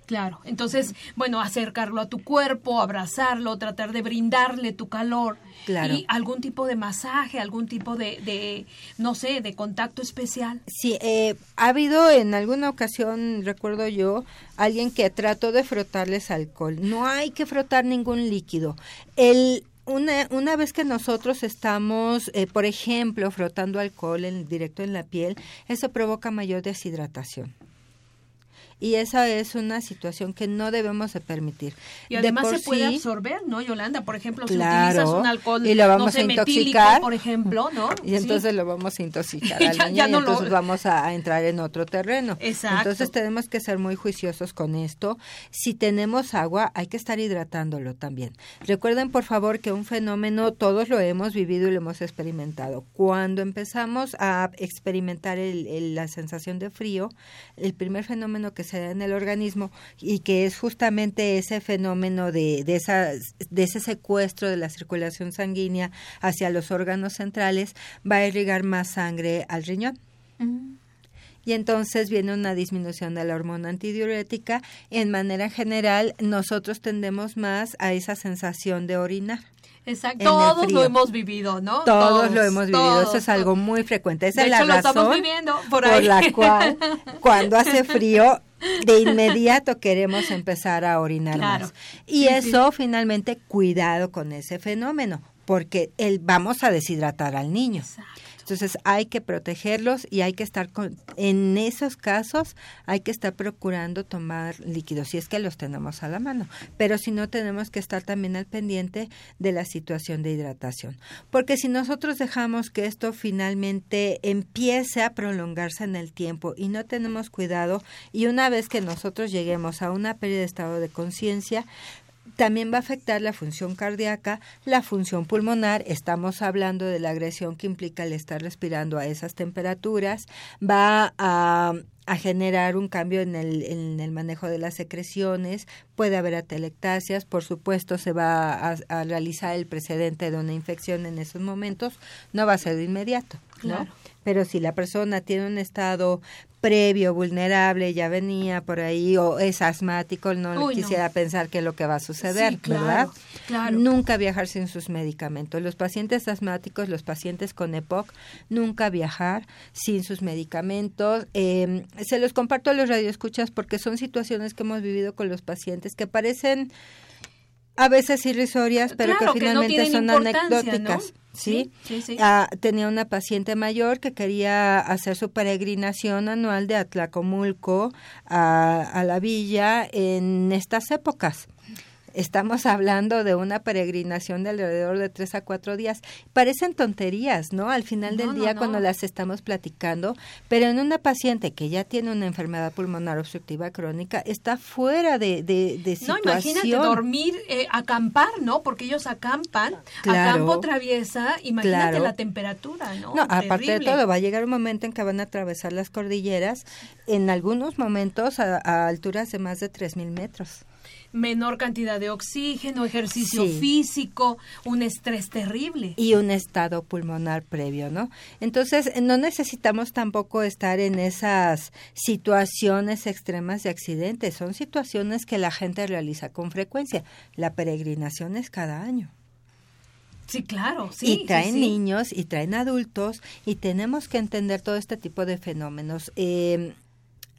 Claro, entonces, bueno, acercarlo a tu cuerpo, abrazarlo, tratar de brindarle tu calor. Claro. Y algún tipo de masaje, algún tipo de, de no sé, de contacto especial. Sí, eh, ha habido en alguna ocasión, recuerdo yo, alguien que trató de frotarles alcohol. No hay que frotar ningún líquido. El una, una vez que nosotros estamos, eh, por ejemplo, frotando alcohol en, directo en la piel, eso provoca mayor deshidratación. Y esa es una situación que no debemos de permitir. Y De además se puede sí- absorber, ¿no, Yolanda? Por ejemplo, si Claro, utilizas un alcohol, y lo vamos no sé, a intoxicar. por ejemplo, ¿no? Y Sí. entonces lo vamos a intoxicar al Ya- niño ya y no lo- entonces vamos a, a entrar en otro terreno. Exacto. Entonces tenemos que ser muy juiciosos con esto. Si tenemos agua, hay que estar hidratándolo también. Recuerden, por favor, que un fenómeno todos lo hemos vivido y lo hemos experimentado. Cuando empezamos a experimentar el- el- la sensación de frío, el primer fenómeno que se da en el organismo y que es justamente ese fenómeno de, de, esa, de ese secuestro de la circulación sanguínea hacia los órganos centrales, va a irrigar más sangre al riñón. Mm. Y entonces viene una disminución de la hormona antidiurética. En manera general, nosotros tendemos más a esa sensación de orinar. Exacto. Todos lo hemos vivido, ¿no? Todos, lo hemos vivido. Eso es algo muy frecuente. Esa es la razón viviendo por, por la cual cuando hace frío de inmediato queremos empezar a orinar más. Y eso finalmente cuidado con ese fenómeno, porque el, vamos a deshidratar al niño. Entonces hay que protegerlos y hay que estar con, en esos casos hay que estar procurando tomar líquidos si es que los tenemos a la mano, pero si no tenemos que estar también al pendiente de la situación de hidratación, porque si nosotros dejamos que esto finalmente empiece a prolongarse en el tiempo y no tenemos cuidado y una vez que nosotros lleguemos a una pérdida de estado de conciencia, también va a afectar la función cardíaca, la función pulmonar, estamos hablando de la agresión que implica el estar respirando a esas temperaturas, va a, generar un cambio en el, manejo de las secreciones, puede haber atelectasias, por supuesto se va a, a, realizar el precedente de una infección en esos momentos, no va a ser de inmediato, ¿no? Pero si la persona tiene un estado previo, vulnerable, ya venía por ahí o es asmático, no quisiera pensar qué es lo que va a suceder, ¿verdad? Claro. Nunca viajar sin sus medicamentos. Los pacientes asmáticos, los pacientes con EPOC, nunca viajar sin sus medicamentos. Eh, se los comparto a los radioescuchas porque son situaciones que hemos vivido con los pacientes que parecen a veces irrisorias, pero que finalmente son anecdóticas. ¿Sí? Ah, tenía una paciente mayor que quería hacer su peregrinación anual de Atlacomulco a, a la villa en estas épocas. Estamos hablando de una peregrinación de alrededor de tres a cuatro días. Parecen tonterías, ¿no? Al final del día cuando las estamos platicando, pero en una paciente que ya tiene una enfermedad pulmonar obstructiva crónica está fuera de, de, de situación. No, imagínate dormir, eh, acampar, ¿no? Porque ellos acampan, a campo traviesa, imagínate la temperatura, ¿no? No, aparte de todo, va a llegar un momento en que van a atravesar las cordilleras, en algunos momentos a, a alturas de más de tres mil metros menor cantidad de oxígeno, ejercicio físico, un estrés terrible. Y un estado pulmonar previo, ¿no? Entonces, no necesitamos tampoco estar en esas situaciones extremas de accidentes, son situaciones que la gente realiza con frecuencia. La peregrinación es cada año. Sí, claro, sí. Y traen niños y traen adultos y tenemos que entender todo este tipo de fenómenos. Eh,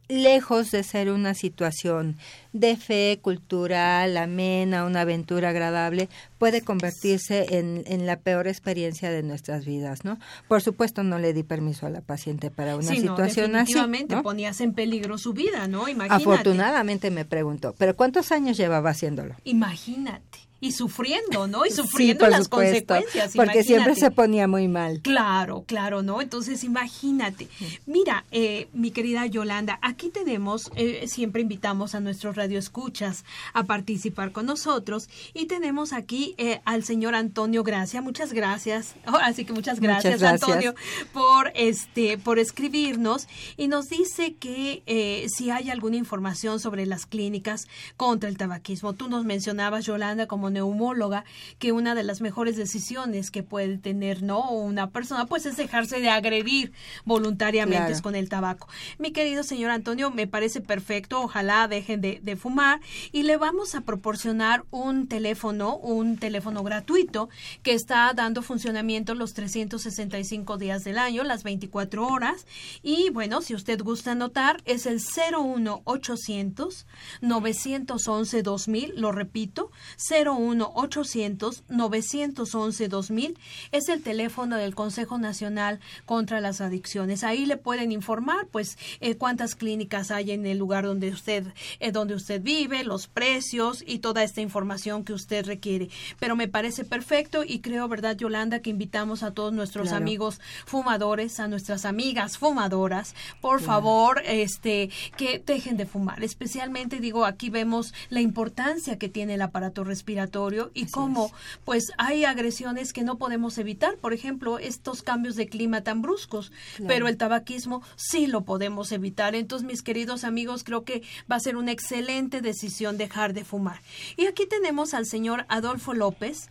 lejos de ser una situación de fe cultural, amena, una aventura agradable, puede convertirse en, en, la peor experiencia de nuestras vidas, ¿no? Por supuesto, no le di permiso a la paciente para una situación no, definitivamente así. ponías en peligro su vida, ¿no? Imagínate. Afortunadamente me preguntó, ¿pero cuántos años llevaba haciéndolo? Imagínate y sufriendo, ¿no? Y sufriendo las consecuencias. Porque siempre se ponía muy mal. Claro, claro, ¿no? Entonces, imagínate. Mira, eh, mi querida Yolanda, aquí tenemos, eh, siempre invitamos a nuestros radioescuchas a participar con nosotros y tenemos aquí eh, al señor Antonio Gracia. Muchas gracias. así que muchas gracias, Antonio, por este, por escribirnos y nos dice que si hay alguna información sobre las clínicas contra el tabaquismo. Tú nos mencionabas, Yolanda, como neumóloga que una de las mejores decisiones que puede tener no una persona pues es dejarse de agredir voluntariamente con el tabaco. Mi querido señor Antonio, me parece perfecto, ojalá dejen de, de fumar. Y le vamos a proporcionar un teléfono, un teléfono gratuito que está dando funcionamiento los 365 días del año, las 24 horas. Y bueno, si usted gusta anotar es el 01800 911 2000, lo repito, 01 1-800-911-2000 es el teléfono del Consejo Nacional contra las Adicciones. Ahí le pueden informar, pues, eh, cuántas clínicas hay en el lugar donde usted, eh, donde usted vive, los precios y toda esta información que usted requiere. Pero me parece perfecto y creo, ¿verdad, Yolanda, que invitamos a todos nuestros amigos fumadores, a nuestras amigas fumadoras, por favor, este, que dejen de fumar. Especialmente, digo, aquí vemos la importancia que tiene el aparato respiratorio y cómo pues hay agresiones que no podemos evitar, por ejemplo, estos cambios de clima tan bruscos, pero el tabaquismo sí lo podemos evitar. Entonces, mis queridos amigos, creo que va a ser una excelente decisión dejar de fumar. Y aquí tenemos al señor Adolfo López,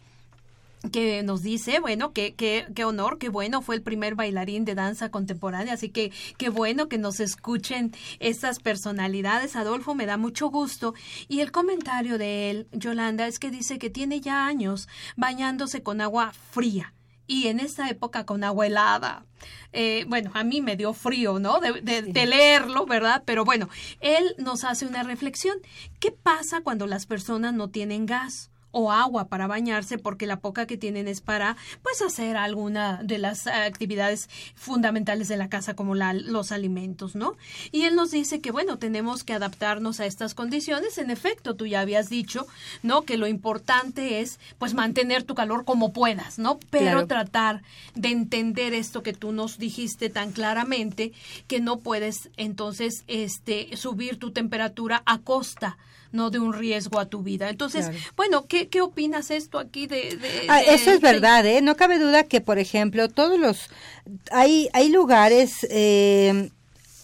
que nos dice, bueno, que, qué honor, qué bueno, fue el primer bailarín de danza contemporánea, así que qué bueno que nos escuchen esas personalidades. Adolfo, me da mucho gusto. Y el comentario de él, Yolanda, es que dice que tiene ya años bañándose con agua fría y en esta época con agua helada. Eh, bueno, a mí me dio frío, ¿no? De, de, leerlo, ¿verdad? Pero bueno, él nos hace una reflexión. ¿Qué pasa cuando las personas no tienen gas? O agua para bañarse porque la poca que tienen es para pues hacer alguna de las actividades fundamentales de la casa como la, los alimentos, ¿no? Y él nos dice que bueno, tenemos que adaptarnos a estas condiciones. En efecto, tú ya habías dicho, ¿no? Que lo importante es pues mantener tu calor como puedas, ¿no? Pero tratar de entender esto que tú nos dijiste tan claramente que no puedes entonces este subir tu temperatura a costa no de un riesgo a tu vida. Entonces, bueno, ¿qué, ¿qué opinas esto aquí de...? Ah, eso es verdad, ¿eh? No cabe duda que, por ejemplo, todos los... Hay, hay lugares... Eh,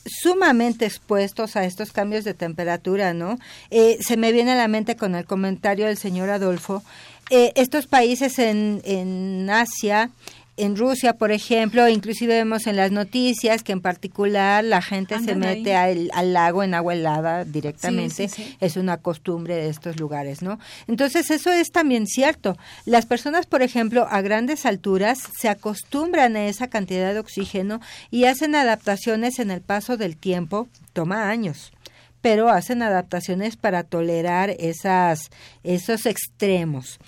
sumamente expuestos a estos cambios de temperatura, ¿no? Eh, se me viene a la mente con el comentario del señor Adolfo, eh, estos países en, en Asia, en Rusia, por ejemplo, inclusive vemos en las noticias que en particular la gente se mete al, lago en agua helada directamente. Es una costumbre de estos lugares, ¿no? Entonces, eso es también cierto. Las personas, por ejemplo, a grandes alturas se acostumbran a esa cantidad de oxígeno y hacen adaptaciones en el paso del tiempo. Toma años pero hacen adaptaciones para tolerar esas, esos extremos.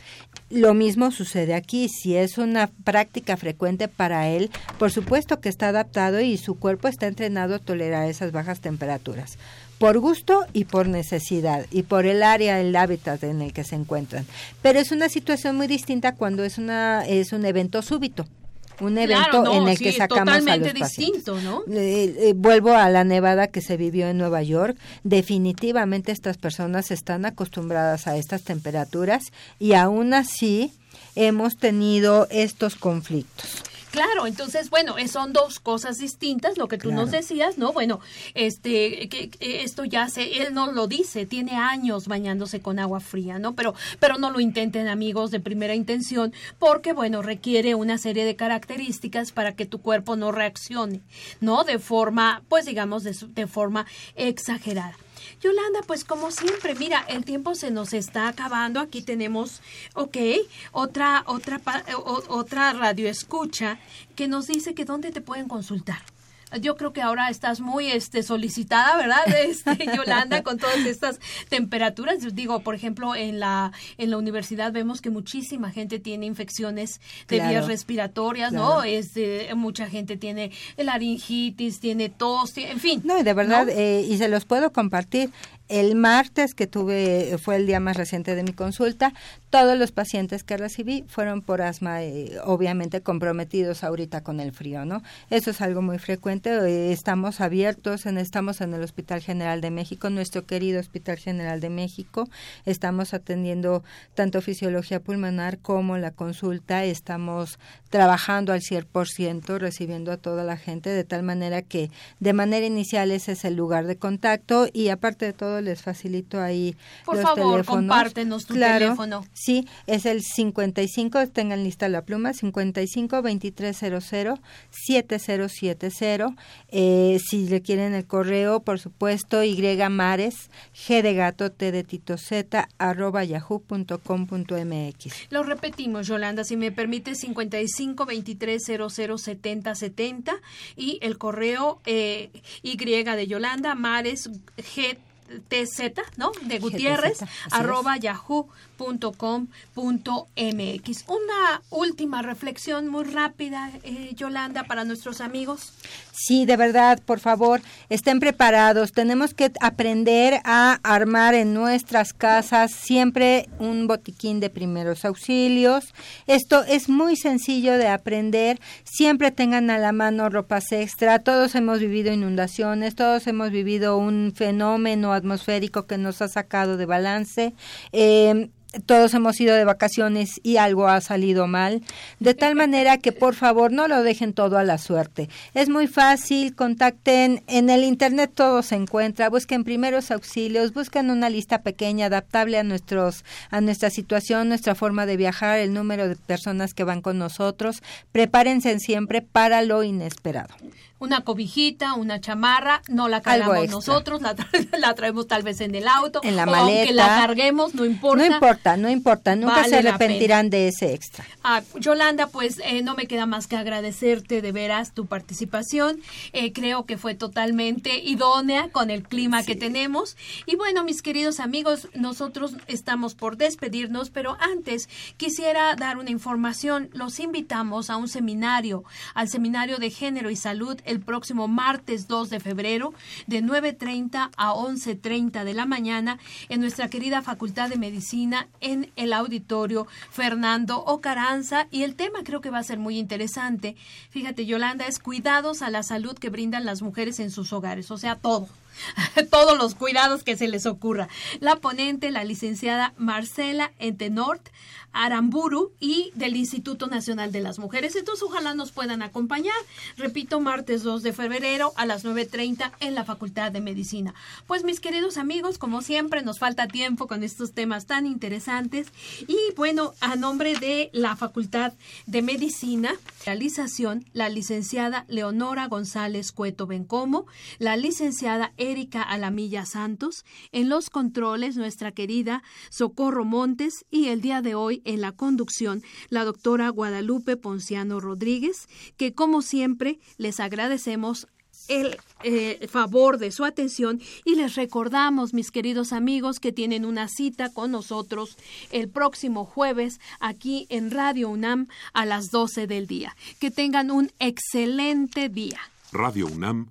Lo mismo sucede aquí. Si es una práctica frecuente para él, por supuesto que está adaptado y su cuerpo está entrenado a tolerar esas bajas temperaturas por gusto y por necesidad y por el área, el hábitat en el que se encuentran. Pero es una situación muy distinta cuando es una es un evento súbito un evento en el que sacamos a los distinto, ¿no? Eh, vuelvo a la nevada que se vivió en Nueva York. Definitivamente estas personas están acostumbradas a estas temperaturas y aún así hemos tenido estos conflictos. Claro, entonces, bueno, son dos cosas distintas, lo que tú nos decías, ¿no? Bueno, este, que, esto ya se, él no lo dice, tiene años bañándose con agua fría, ¿no? Pero, pero no lo intenten, amigos, de primera intención, porque, bueno, requiere una serie de características para que tu cuerpo no reaccione, ¿no? De forma, pues digamos, de, de forma exagerada. Yolanda, pues como siempre, mira, el tiempo se nos está acabando. Aquí tenemos, ok, otra, otra, otra radio escucha que nos dice que dónde te pueden consultar yo creo que ahora estás muy este solicitada, ¿verdad? Este, Yolanda, con todas estas temperaturas. Digo, por ejemplo, en la en la universidad vemos que muchísima gente tiene infecciones de vías respiratorias, ¿no? Este, mucha gente tiene laringitis, tiene tos, en fin. No, de verdad, eh, y se los puedo compartir. El martes que tuve, fue el día más reciente de mi consulta, todos los pacientes que recibí fueron por asma, eh, obviamente comprometidos ahorita con el frío, ¿no? Eso es algo muy frecuente. Eh, estamos abiertos, estamos en el Hospital General de México, nuestro querido Hospital General de México. Estamos atendiendo tanto fisiología pulmonar como la consulta. Estamos trabajando al 100%, recibiendo a toda la gente, de tal manera que de manera inicial ese es el lugar de contacto y aparte de todo les facilito ahí Por favor, compártenos tu teléfono. Sí, es el 55, tengan lista la pluma, 55 2300 7070. Eh, si le quieren el correo, por supuesto, y mares, g de gato, t de tito z, arroba yahoo.com.mx. Lo repetimos, Yolanda, si me permite, 55 2300 7070 y el correo eh, Y de Yolanda, mares, g TZ, ¿no? De Gutiérrez, arroba yahoo.com.mx. Una última reflexión muy rápida, eh, Yolanda, para nuestros amigos. Sí, de verdad, por favor, estén preparados. Tenemos que aprender a armar en nuestras casas siempre un botiquín de primeros auxilios. Esto es muy sencillo de aprender. Siempre tengan a la mano ropas extra. Todos hemos vivido inundaciones, todos hemos vivido un fenómeno atmosférico que nos ha sacado de balance. Eh, todos hemos ido de vacaciones y algo ha salido mal, de tal manera que por favor no lo dejen todo a la suerte. Es muy fácil, contacten, en el internet todo se encuentra, busquen primeros auxilios, busquen una lista pequeña adaptable a nuestros a nuestra situación, nuestra forma de viajar, el número de personas que van con nosotros, prepárense siempre para lo inesperado una cobijita, una chamarra, no la cargamos nosotros, la, la, traemos tal vez en el auto, en la maleta. aunque la carguemos, no importa. No importa, no importa, nunca se arrepentirán de ese extra. Ah, Yolanda, pues eh, no me queda más que agradecerte de veras tu participación. Eh, creo que fue totalmente idónea con el clima que tenemos. Y bueno, mis queridos amigos, nosotros estamos por despedirnos, pero antes quisiera dar una información. Los invitamos a un seminario, al Seminario de Género y Salud el próximo martes 2 de febrero de 9.30 a 11.30 de la mañana en nuestra querida Facultad de Medicina en el auditorio Fernando Ocaranza y el tema creo que va a ser muy interesante. Fíjate, Yolanda, es cuidados a la salud que brindan las mujeres en sus hogares, o sea, todo. todos los cuidados que se les ocurra. La ponente, la licenciada Marcela Entenort Aramburu y del Instituto Nacional de las Mujeres. Entonces, ojalá nos puedan acompañar. Repito, martes 2 de febrero a las 9.30 en la Facultad de Medicina. Pues, mis queridos amigos, como siempre, nos falta tiempo con estos temas tan interesantes. Y bueno, a nombre de la Facultad de Medicina, realización, la licenciada Leonora González Cueto Bencomo, la licenciada Erika Alamilla Santos, en los controles nuestra querida Socorro Montes y el día de hoy en la conducción la doctora Guadalupe Ponciano Rodríguez, que como siempre les agradecemos el eh, favor de su atención y les recordamos, mis queridos amigos, que tienen una cita con nosotros el próximo jueves aquí en Radio UNAM a las 12 del día. Que tengan un excelente día. Radio UNAM